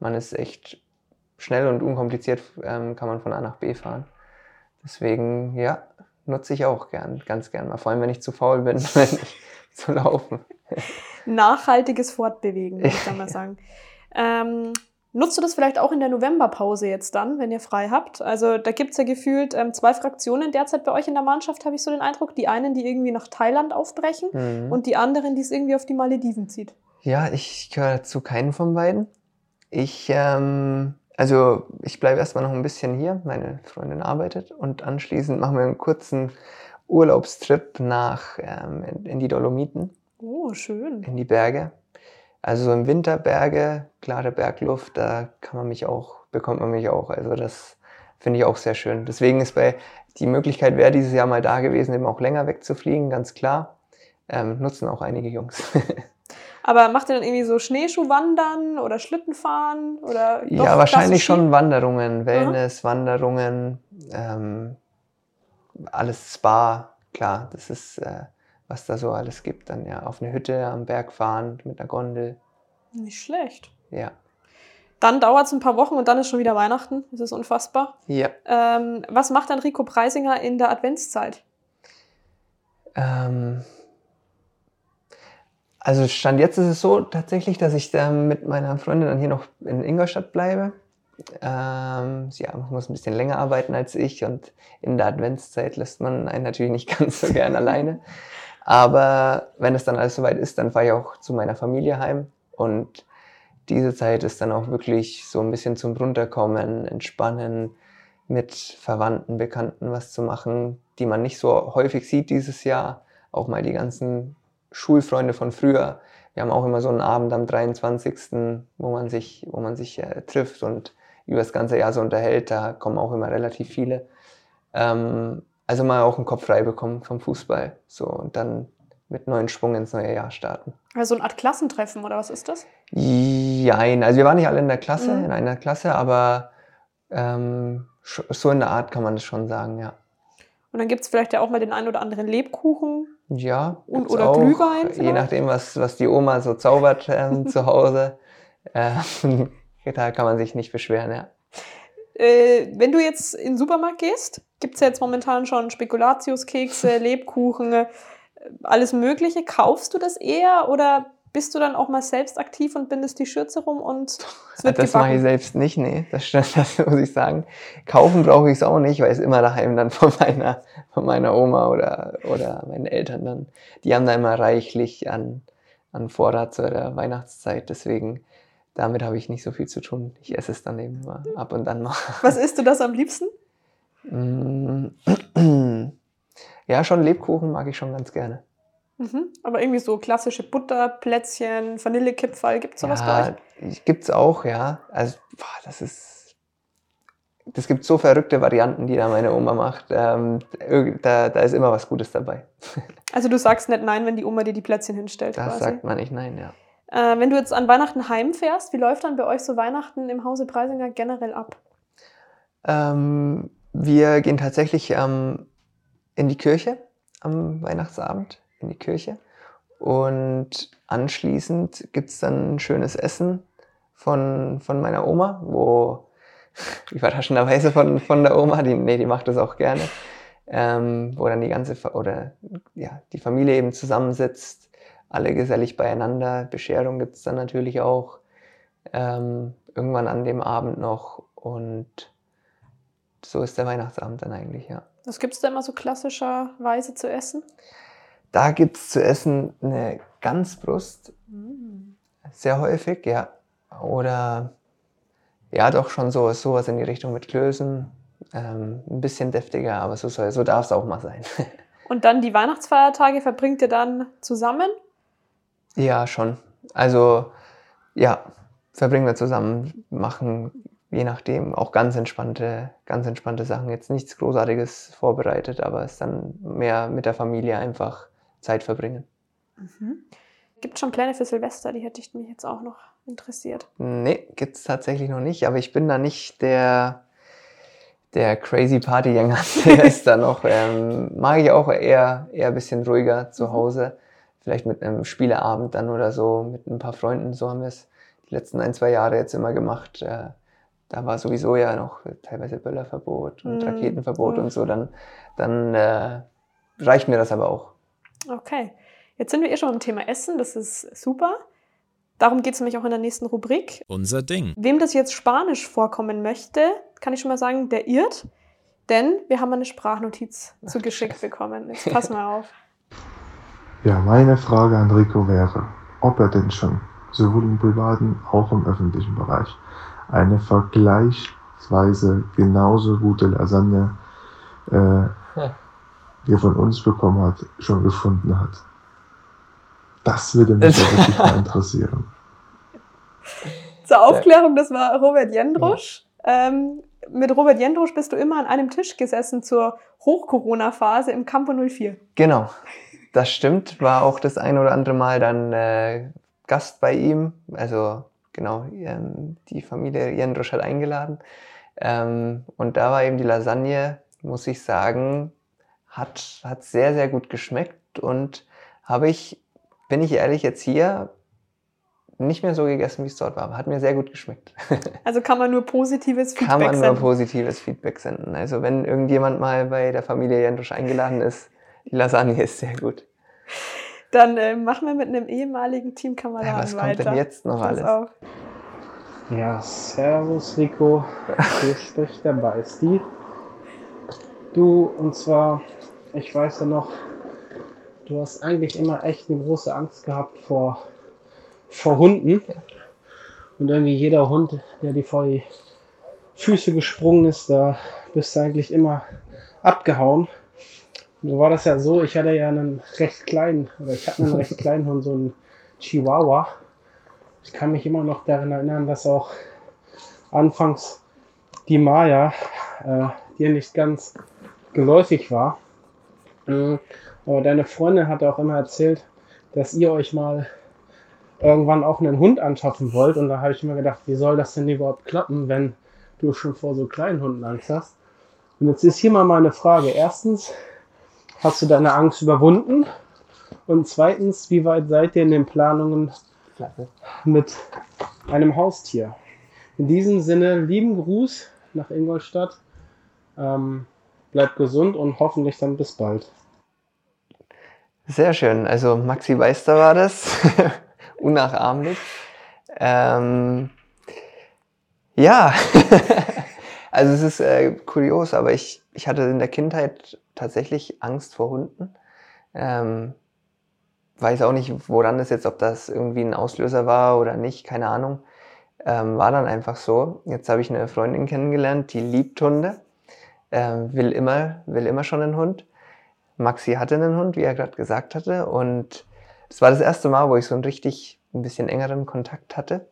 man ist echt schnell und unkompliziert, ähm, kann man von A nach B fahren. Deswegen, ja, nutze ich auch gern, ganz gern mal. Vor allem, wenn ich zu faul bin, zu laufen. Nachhaltiges Fortbewegen, würde ich dann mal sagen. Ähm, nutzt du das vielleicht auch in der Novemberpause jetzt dann, wenn ihr frei habt? Also da gibt es ja gefühlt ähm, zwei Fraktionen derzeit bei euch in der Mannschaft, habe ich so den Eindruck. Die einen, die irgendwie nach Thailand aufbrechen Mhm. und die anderen, die es irgendwie auf die Malediven zieht. Ja, ich gehöre zu keinen von beiden. Ich, ähm, also ich bleibe erstmal noch ein bisschen hier. Meine Freundin arbeitet und anschließend machen wir einen kurzen Urlaubstrip nach ähm, in, in die Dolomiten, Oh, schön. in die Berge. Also so im Winter Berge, klare Bergluft, da kann man mich auch, bekommt man mich auch. Also das finde ich auch sehr schön. Deswegen ist bei die Möglichkeit wäre dieses Jahr mal da gewesen, eben auch länger wegzufliegen, ganz klar. Ähm, nutzen auch einige Jungs. Aber macht ihr dann irgendwie so Schneeschuhwandern oder Schlittenfahren? Oder doch Ja, wahrscheinlich schon Wanderungen, Wellness, Wanderungen, ähm, alles Spa, klar, das ist, äh, was da so alles gibt. Dann ja auf eine Hütte am Berg fahren mit einer Gondel? Nicht schlecht. ja. Dann dauert es ein paar Wochen und dann ist schon wieder Weihnachten. Das ist unfassbar. Ja, Ähm, was macht dann Rico Preisinger in der Adventszeit? ähm, also Stand jetzt ist es so tatsächlich, dass ich ähm, mit meiner Freundin dann hier noch in Ingolstadt bleibe. Ähm, sie muss ein bisschen länger arbeiten als ich und in der Adventszeit lässt man einen natürlich nicht ganz so gern alleine. Aber wenn es dann alles soweit ist, dann fahre ich auch zu meiner Familie heim und diese Zeit ist dann auch wirklich so ein bisschen zum Runterkommen, entspannen, mit Verwandten, Bekannten was zu machen, die man nicht so häufig sieht dieses Jahr. Auch mal die ganzen Schulfreunde von früher. Wir haben auch immer so einen Abend am 23., wo man sich, wo man sich äh, trifft und über das ganze Jahr so unterhält. Da kommen auch immer relativ viele. Ähm, also mal auch einen Kopf frei bekommen vom Fußball. So und dann mit neuen Schwung ins neue Jahr starten. Also eine Art Klassentreffen oder was ist das? Jein, also wir waren nicht alle in der Klasse, Mhm. in einer Klasse, aber ähm, so in der Art kann man das schon sagen, ja. Und dann gibt es vielleicht ja auch mal den einen oder anderen Lebkuchen. Ja, Und- oder Glühwein Je nachdem, was, was die Oma so zaubert ähm, zu Hause. Ähm, da kann man sich nicht beschweren, ja. Äh, wenn du jetzt in den Supermarkt gehst, gibt es ja jetzt momentan schon Spekulatiuskekse, Lebkuchen, äh, alles Mögliche. Kaufst du das eher oder bist du dann auch mal selbst aktiv und bindest die Schürze rum und es wird Das mache ich selbst nicht, nee, das, das muss ich sagen. Kaufen brauche ich es auch nicht, weil es immer daheim dann von meiner, von meiner Oma oder, oder meinen Eltern dann, die haben da immer reichlich an, an Vorrat zu der Weihnachtszeit, deswegen damit habe ich nicht so viel zu tun. Ich esse es dann eben mal ab und an mal. Was isst du das am liebsten? Mm, ja, schon Lebkuchen mag ich schon ganz gerne. Mhm. Aber irgendwie so klassische Butterplätzchen, Vanillekipferl, gibt es sowas ja, bei euch? Gibt es auch, ja. Also, boah, das ist. Das gibt so verrückte Varianten, die da meine Oma macht. Ähm, da, da ist immer was Gutes dabei. Also du sagst nicht nein, wenn die Oma dir die Plätzchen hinstellt. Das quasi. sagt man nicht nein, ja. Äh, wenn du jetzt an Weihnachten heimfährst, wie läuft dann bei euch so Weihnachten im Hause Preisinger generell ab? Ähm, wir gehen tatsächlich ähm, in die Kirche am Weihnachtsabend in die Kirche. Und anschließend gibt es dann ein schönes Essen von, von meiner Oma, wo überraschenderweise von, von der Oma, die, nee, die macht das auch gerne, ähm, wo dann die ganze oder ja, die Familie eben zusammensitzt, alle gesellig beieinander. Bescherung gibt es dann natürlich auch ähm, irgendwann an dem Abend noch und so ist der Weihnachtsabend dann eigentlich, ja. Was gibt es da immer so klassischerweise zu essen? Da gibt es zu essen eine Ganzbrust. Sehr häufig, ja. Oder ja, doch schon so, sowas in die Richtung mit Klößen. Ähm, ein bisschen deftiger, aber so, so darf es auch mal sein. Und dann die Weihnachtsfeiertage verbringt ihr dann zusammen? Ja, schon. Also ja, verbringen wir zusammen, machen je nachdem auch ganz entspannte, ganz entspannte Sachen. Jetzt nichts Großartiges vorbereitet, aber es ist dann mehr mit der Familie einfach Zeit verbringen. Mhm. Gibt es schon Pläne für Silvester? Die hätte ich mich jetzt auch noch interessiert. Nee, gibt es tatsächlich noch nicht, aber ich bin da nicht der, der crazy Partygänger, der ist da noch. Ähm, mag ich auch eher, eher ein bisschen ruhiger zu mhm. Hause. Vielleicht mit einem Spieleabend dann oder so, mit ein paar Freunden. So haben wir es die letzten ein, zwei Jahre jetzt immer gemacht. Äh, da war sowieso ja noch teilweise Böllerverbot und mhm. Raketenverbot mhm. und so. Dann, dann äh, reicht mir das aber auch. Okay, jetzt sind wir eh schon beim Thema Essen, das ist super. Darum geht es nämlich auch in der nächsten Rubrik. Unser Ding. Wem das jetzt Spanisch vorkommen möchte, kann ich schon mal sagen, der irrt. Denn wir haben eine Sprachnotiz Ach, zugeschickt bekommen. Jetzt pass mal auf. Ja, meine Frage an Rico wäre, ob er denn schon sowohl im privaten auch im öffentlichen Bereich eine vergleichsweise genauso gute Lasagne äh, die er von uns bekommen hat, schon gefunden hat. Das würde mich ja wirklich mal interessieren. Zur Aufklärung, das war Robert Jendrusch. Ja. Ähm, mit Robert Jendrusch bist du immer an einem Tisch gesessen zur Hoch-Corona-Phase im Campo 04. Genau, das stimmt. War auch das ein oder andere Mal dann äh, Gast bei ihm. Also genau, ähm, die Familie Jendrusch hat eingeladen. Ähm, und da war eben die Lasagne, muss ich sagen, hat, hat sehr, sehr gut geschmeckt und habe ich, bin ich ehrlich, jetzt hier nicht mehr so gegessen, wie es dort war, aber hat mir sehr gut geschmeckt. Also kann man nur positives Feedback senden? Kann man nur positives Feedback senden. Also wenn irgendjemand mal bei der Familie Jendrusch eingeladen ist, die Lasagne ist sehr gut. Dann äh, machen wir mit einem ehemaligen Teamkameraden ja, was weiter. Was kommt denn jetzt noch Pass alles? Auf. Ja, servus Rico, hier spricht der Beisti. Du, und zwar ich weiß ja noch, du hast eigentlich immer echt eine große Angst gehabt vor, vor Hunden. Und irgendwie jeder Hund, der dir vor die Füße gesprungen ist, da bist du eigentlich immer abgehauen. Und so war das ja so, ich hatte ja einen recht kleinen, oder ich hatte einen recht kleinen Hund, so einen Chihuahua. Ich kann mich immer noch daran erinnern, dass auch anfangs die Maya äh, dir nicht ganz geläufig war. Mhm. Aber deine Freundin hat auch immer erzählt, dass ihr euch mal irgendwann auch einen Hund anschaffen wollt. Und da habe ich immer gedacht, wie soll das denn überhaupt klappen, wenn du schon vor so kleinen Hunden Angst hast? Und jetzt ist hier mal meine Frage. Erstens, hast du deine Angst überwunden? Und zweitens, wie weit seid ihr in den Planungen mit einem Haustier? In diesem Sinne, lieben Gruß, nach Ingolstadt. Ähm, bleibt gesund und hoffentlich dann bis bald. Sehr schön. Also Maxi Weister war das. Unnachahmlich. Ähm, ja, also es ist äh, kurios, aber ich, ich hatte in der Kindheit tatsächlich Angst vor Hunden. Ähm, weiß auch nicht, woran das jetzt, ob das irgendwie ein Auslöser war oder nicht, keine Ahnung. Ähm, war dann einfach so. Jetzt habe ich eine Freundin kennengelernt, die liebt Hunde, will, immer, will immer schon einen Hund. Maxi hatte einen Hund, wie er gerade gesagt hatte. Und das war das erste Mal, wo ich so einen richtig ein bisschen engeren Kontakt hatte.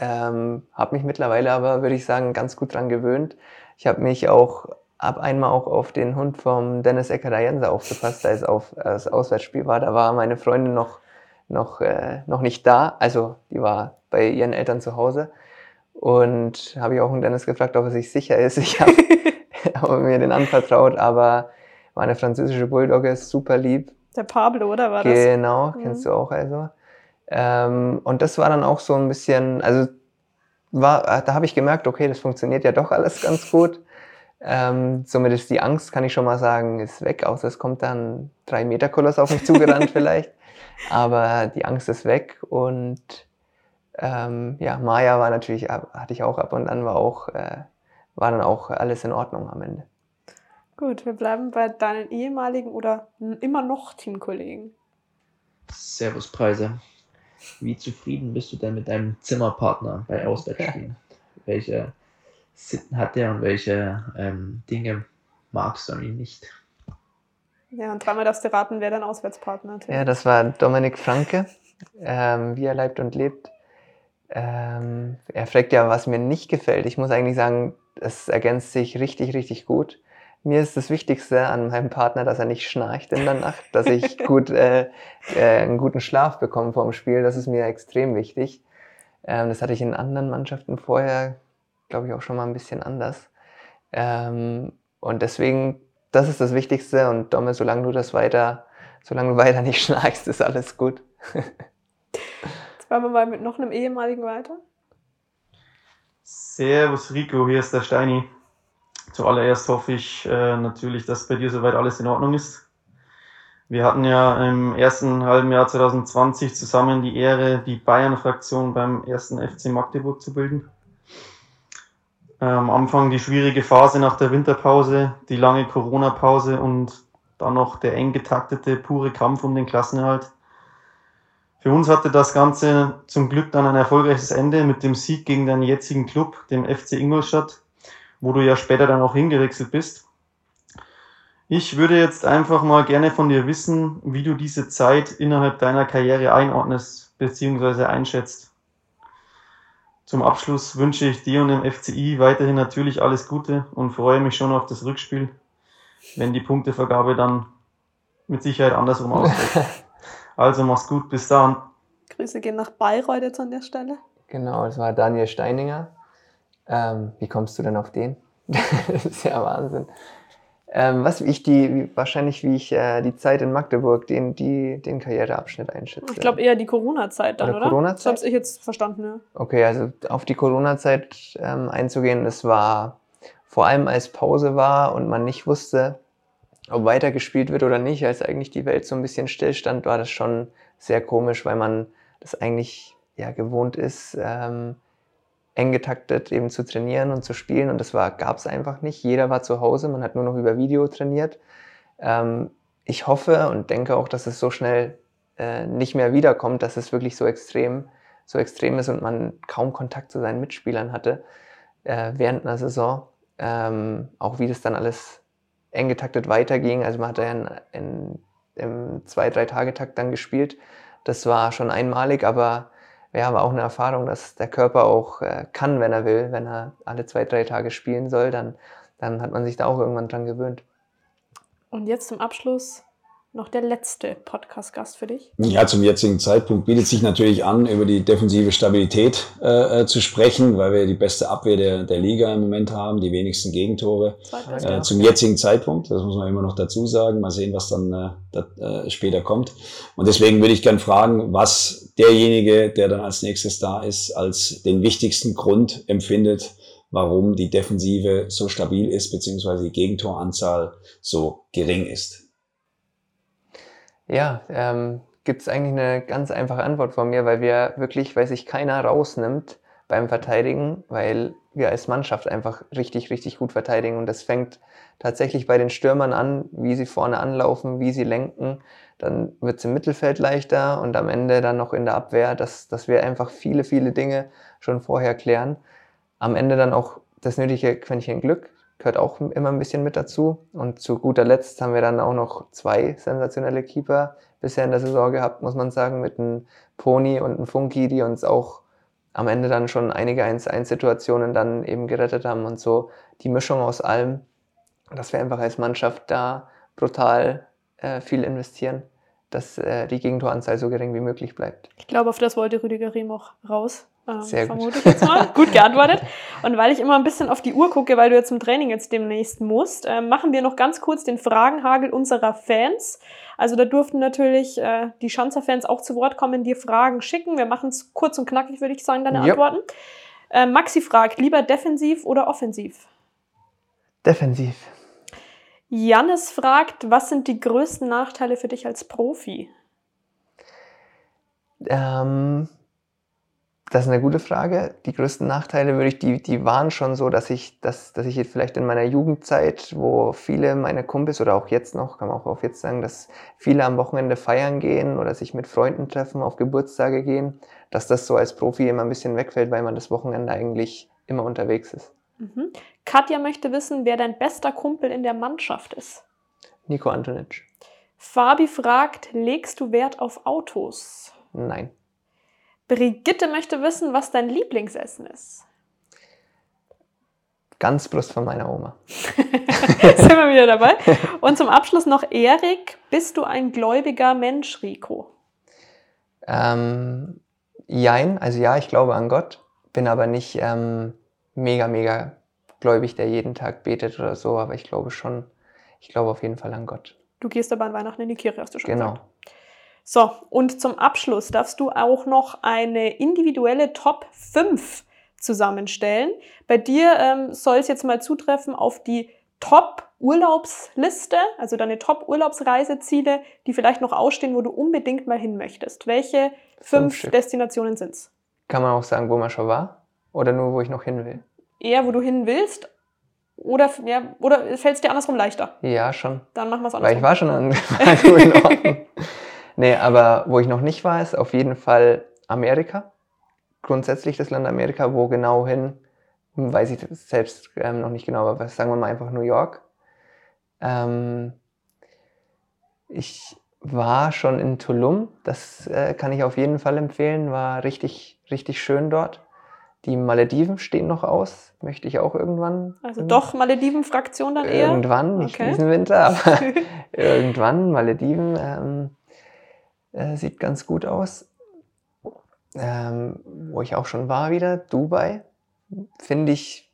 Ähm, habe mich mittlerweile aber, würde ich sagen, ganz gut dran gewöhnt. Ich habe mich auch ab einmal auch auf den Hund vom Dennis Eckerayense aufgepasst, als auf das Auswärtsspiel war. Da war meine Freundin noch, noch, äh, noch nicht da. Also die war bei ihren Eltern zu Hause. Und habe ich auch den Dennis gefragt, ob er sich sicher ist. Ich habe hab mir den anvertraut, aber war eine französische Bulldogge, super lieb. Der Pablo, oder war das? Genau, kennst mhm. du auch also. Ähm, und das war dann auch so ein bisschen, also war, da habe ich gemerkt, okay, das funktioniert ja doch alles ganz gut. Ähm, somit ist die Angst, kann ich schon mal sagen, ist weg, außer es kommt dann drei Meter Koloss auf mich zugerannt vielleicht. Aber die Angst ist weg und ähm, ja, Maya war natürlich, hatte ich auch ab und an, war auch, äh, war dann auch alles in Ordnung am Ende. Gut, wir bleiben bei deinen ehemaligen oder immer noch Teamkollegen. Servus Preise. Wie zufrieden bist du denn mit deinem Zimmerpartner bei Auswärtsspielen? welche Sitten hat er und welche ähm, Dinge magst du an ihm nicht? Ja, und dreimal darfst du raten, wer dein Auswärtspartner ist. Ja, das war Dominik Franke, ähm, wie er lebt und lebt. Ähm, er fragt ja, was mir nicht gefällt. Ich muss eigentlich sagen, es ergänzt sich richtig, richtig gut mir ist das Wichtigste an meinem Partner, dass er nicht schnarcht in der Nacht, dass ich gut, äh, äh, einen guten Schlaf bekomme vor dem Spiel. Das ist mir extrem wichtig. Ähm, das hatte ich in anderen Mannschaften vorher, glaube ich, auch schon mal ein bisschen anders. Ähm, und deswegen, das ist das Wichtigste. Und Domme, solange du das weiter, solange du weiter nicht schnarchst, ist alles gut. Machen wir mal mit noch einem ehemaligen weiter. Servus Rico, hier ist der Steini. Zuallererst hoffe ich äh, natürlich, dass bei dir soweit alles in Ordnung ist. Wir hatten ja im ersten halben Jahr 2020 zusammen die Ehre, die Bayern-Fraktion beim ersten FC Magdeburg zu bilden. Äh, am Anfang die schwierige Phase nach der Winterpause, die lange Corona-Pause und dann noch der eng getaktete, pure Kampf um den Klassenerhalt. Für uns hatte das Ganze zum Glück dann ein erfolgreiches Ende mit dem Sieg gegen den jetzigen Club, dem FC Ingolstadt, wo du ja später dann auch hingewechselt bist. Ich würde jetzt einfach mal gerne von dir wissen, wie du diese Zeit innerhalb deiner Karriere einordnest bzw. einschätzt. Zum Abschluss wünsche ich dir und dem FCI weiterhin natürlich alles Gute und freue mich schon auf das Rückspiel, wenn die Punktevergabe dann mit Sicherheit andersrum ausfällt. Also mach's gut, bis dann. Grüße gehen nach Bayreuth jetzt an der Stelle. Genau, das war Daniel Steininger. Ähm, wie kommst du denn auf den? das ist ja Wahnsinn. Ähm, was ich die, wahrscheinlich wie ich äh, die Zeit in Magdeburg, den, die, den Karriereabschnitt einschätze. Ich glaube eher die Corona-Zeit dann, oder? oder? Corona -Zeit? Das habe ich jetzt verstanden, ja. Okay, also auf die Corona-Zeit ähm, einzugehen, das war vor allem als Pause war und man nicht wusste, ob weitergespielt wird oder nicht, als eigentlich die Welt so ein bisschen stillstand, war das schon sehr komisch, weil man das eigentlich ja gewohnt ist, ähm, eng getaktet eben zu trainieren und zu spielen und das gab es einfach nicht. Jeder war zu Hause, man hat nur noch über Video trainiert. Ähm, ich hoffe und denke auch, dass es so schnell äh, nicht mehr wiederkommt, dass es wirklich so extrem, so extrem ist und man kaum Kontakt zu seinen Mitspielern hatte äh, während einer Saison. Ähm, auch wie das dann alles eng getaktet weiterging. Also man hat ja in, im zwei, drei Tage Takt dann gespielt. Das war schon einmalig, aber wir haben auch eine Erfahrung, dass der Körper auch äh, kann, wenn er will. Wenn er alle zwei, drei Tage spielen soll, dann, dann hat man sich da auch irgendwann dran gewöhnt. Und jetzt zum Abschluss noch der letzte Podcast-Gast für dich? Ja, zum jetzigen Zeitpunkt bietet sich natürlich an, über die defensive Stabilität äh, äh zu sprechen, weil wir die beste Abwehr der, der Liga im Moment haben, die wenigsten Gegentore. Äh, zum jetzigen Zeitpunkt, das muss man immer noch dazu sagen. Mal sehen, was dann äh, da, äh, später kommt. Und deswegen würde ich gern fragen, was derjenige, der dann als nächstes da ist, als den wichtigsten Grund empfindet, warum die Defensive so stabil ist, beziehungsweise die Gegentoranzahl so gering ist. Ja, ähm, gibt es eigentlich eine ganz einfache Antwort von mir, weil wir wirklich, weil sich keiner rausnimmt beim Verteidigen, weil wir als Mannschaft einfach richtig, richtig gut verteidigen. Und das fängt tatsächlich bei den Stürmern an, wie sie vorne anlaufen, wie sie lenken. Dann wird es im Mittelfeld leichter und am Ende dann noch in der Abwehr, dass, dass wir einfach viele, viele Dinge schon vorher klären. Am Ende dann auch das nötige Quäntchen Glück, gehört auch immer ein bisschen mit dazu. Und zu guter Letzt haben wir dann auch noch zwei sensationelle Keeper bisher in der Saison gehabt, muss man sagen, mit einem Pony und einem Funky, die uns auch am Ende dann schon einige 1-1-Situationen dann eben gerettet haben und so die Mischung aus allem, dass wir einfach als Mannschaft da brutal äh, viel investieren, dass äh, die Gegentoranzahl so gering wie möglich bleibt. Ich glaube, auf das wollte Rüdiger Riem auch raus. Ähm, Sehr gut. ich jetzt mal. gut geantwortet. Und weil ich immer ein bisschen auf die Uhr gucke, weil du jetzt zum Training jetzt demnächst musst, äh, machen wir noch ganz kurz den Fragenhagel unserer Fans. Also da durften natürlich äh, die Schanzer-Fans auch zu Wort kommen, dir Fragen schicken. Wir machen es kurz und knackig, würde ich sagen, deine Ja. Antworten. Äh, Maxi fragt, lieber defensiv oder offensiv? Defensiv. Jannis fragt, was sind die größten Nachteile für dich als Profi? Ähm, das ist eine gute Frage. Die größten Nachteile würde ich, die, die waren schon so, dass ich, dass, dass ich vielleicht in meiner Jugendzeit, wo viele meiner Kumpels oder auch jetzt noch, kann man auch auf jetzt sagen, dass viele am Wochenende feiern gehen oder sich mit Freunden treffen, auf Geburtstage gehen, dass das so als Profi immer ein bisschen wegfällt, weil man das Wochenende eigentlich immer unterwegs ist. Mhm. Katja möchte wissen, wer dein bester Kumpel in der Mannschaft ist. Nico Antonic. Fabi fragt, legst du Wert auf Autos? Nein. Brigitte möchte wissen, was dein Lieblingsessen ist. Ganzbrust von meiner Oma. Sind wir wieder dabei. Und zum Abschluss noch Erik. Bist du ein gläubiger Mensch, Rico? Ähm, jein, also ja, ich glaube an Gott, bin aber nicht ähm, mega, mega gläubig, der jeden Tag betet oder so, aber ich glaube schon, ich glaube auf jeden Fall an Gott. Du gehst aber an Weihnachten in die Kirche, hast du schon Genau. gesagt. So, und zum Abschluss darfst du auch noch eine individuelle Top 5 zusammenstellen. Bei dir ähm, soll es jetzt mal zutreffen auf die Top-Urlaubsliste, also deine Top-Urlaubsreiseziele, die vielleicht noch ausstehen, wo du unbedingt mal hin möchtest. Welche fünf Stück. Destinationen sind es? Kann man auch sagen, wo man schon war oder nur, wo ich noch hin will? Eher, wo du hin willst? Oder, ja, oder fällt es dir andersrum leichter? Ja, schon. Dann machen wir es Weil andersrum. ich war schon an in Ordnung. Nee, aber wo ich noch nicht war, ist auf jeden Fall Amerika. Grundsätzlich das Land Amerika, wo genau hin, weiß ich selbst ähm, noch nicht genau, aber was- sagen wir mal einfach New York. Ähm, ich war schon in Tulum, das äh, kann ich auf jeden Fall empfehlen, war richtig, richtig schön dort. Die Malediven stehen noch aus, möchte ich auch irgendwann. Also doch Malediven-Fraktion dann eher? Irgendwann, nicht Okay. diesen Winter, aber irgendwann, Malediven, ähm, äh, sieht ganz gut aus. Ähm, wo ich auch schon war wieder, Dubai, finde ich,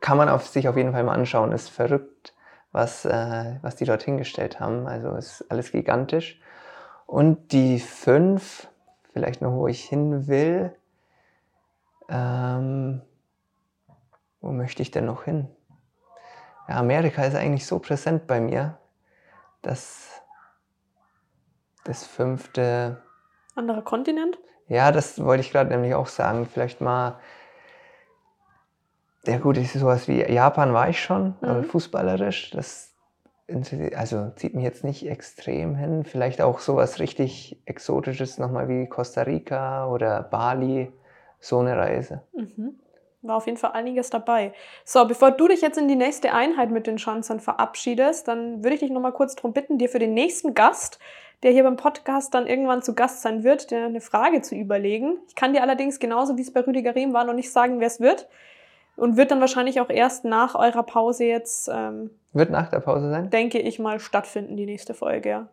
kann man auf sich auf jeden Fall mal anschauen. Ist verrückt, was, äh, was die dort hingestellt haben. Also ist alles gigantisch. Und die fünf, vielleicht noch, wo ich hin will, ähm, wo möchte ich denn noch hin? Ja, Amerika ist eigentlich so präsent bei mir, dass das fünfte, Anderer Kontinent? ja, das wollte ich gerade nämlich auch sagen, vielleicht mal, ja gut, ist sowas wie Japan war ich schon, aber Mhm. fußballerisch, das also zieht mich jetzt nicht extrem hin, vielleicht auch sowas richtig Exotisches nochmal wie Costa Rica oder Bali, so eine Reise. Mhm. War auf jeden Fall einiges dabei. So, bevor du dich jetzt in die nächste Einheit mit den Schanzern verabschiedest, dann würde ich dich nochmal kurz darum bitten, dir für den nächsten Gast, der hier beim Podcast dann irgendwann zu Gast sein wird, dir eine Frage zu überlegen. Ich kann dir allerdings genauso wie es bei Rüdiger Rehm war, noch nicht sagen, wer es wird. Und wird dann wahrscheinlich auch erst nach eurer Pause jetzt, ähm, Wird nach der Pause sein? denke ich mal, stattfinden, die nächste Folge. Ja.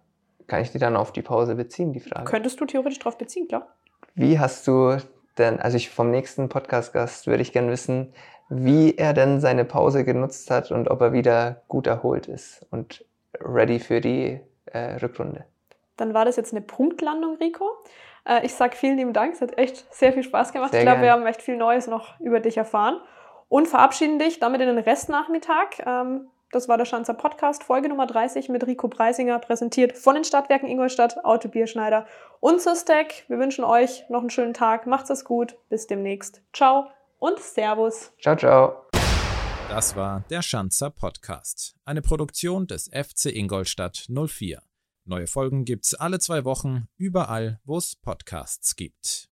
Kann ich die dann auf die Pause beziehen, die Frage? Könntest du theoretisch drauf beziehen, klar. Wie hast du denn, also ich vom nächsten Podcast-Gast würde ich gerne wissen, wie er denn seine Pause genutzt hat und ob er wieder gut erholt ist und ready für die äh, Rückrunde. Dann war das jetzt eine Punktlandung, Rico. Äh, ich sage vielen lieben Dank. Es hat echt sehr viel Spaß gemacht. Sehr ich glaube, wir haben echt viel Neues noch über dich erfahren. und verabschieden dich damit in den Restnachmittag. Ähm, das war der Schanzer Podcast, Folge Nummer 30 mit Rico Preisinger, präsentiert von den Stadtwerken Ingolstadt, Autobierschneider und Systec. Wir wünschen euch noch einen schönen Tag. Macht's es gut. Bis demnächst. Ciao und Servus. Ciao, ciao. Das war der Schanzer Podcast, eine Produktion des FC Ingolstadt 04. Neue Folgen gibt's alle zwei Wochen, überall, wo es Podcasts gibt.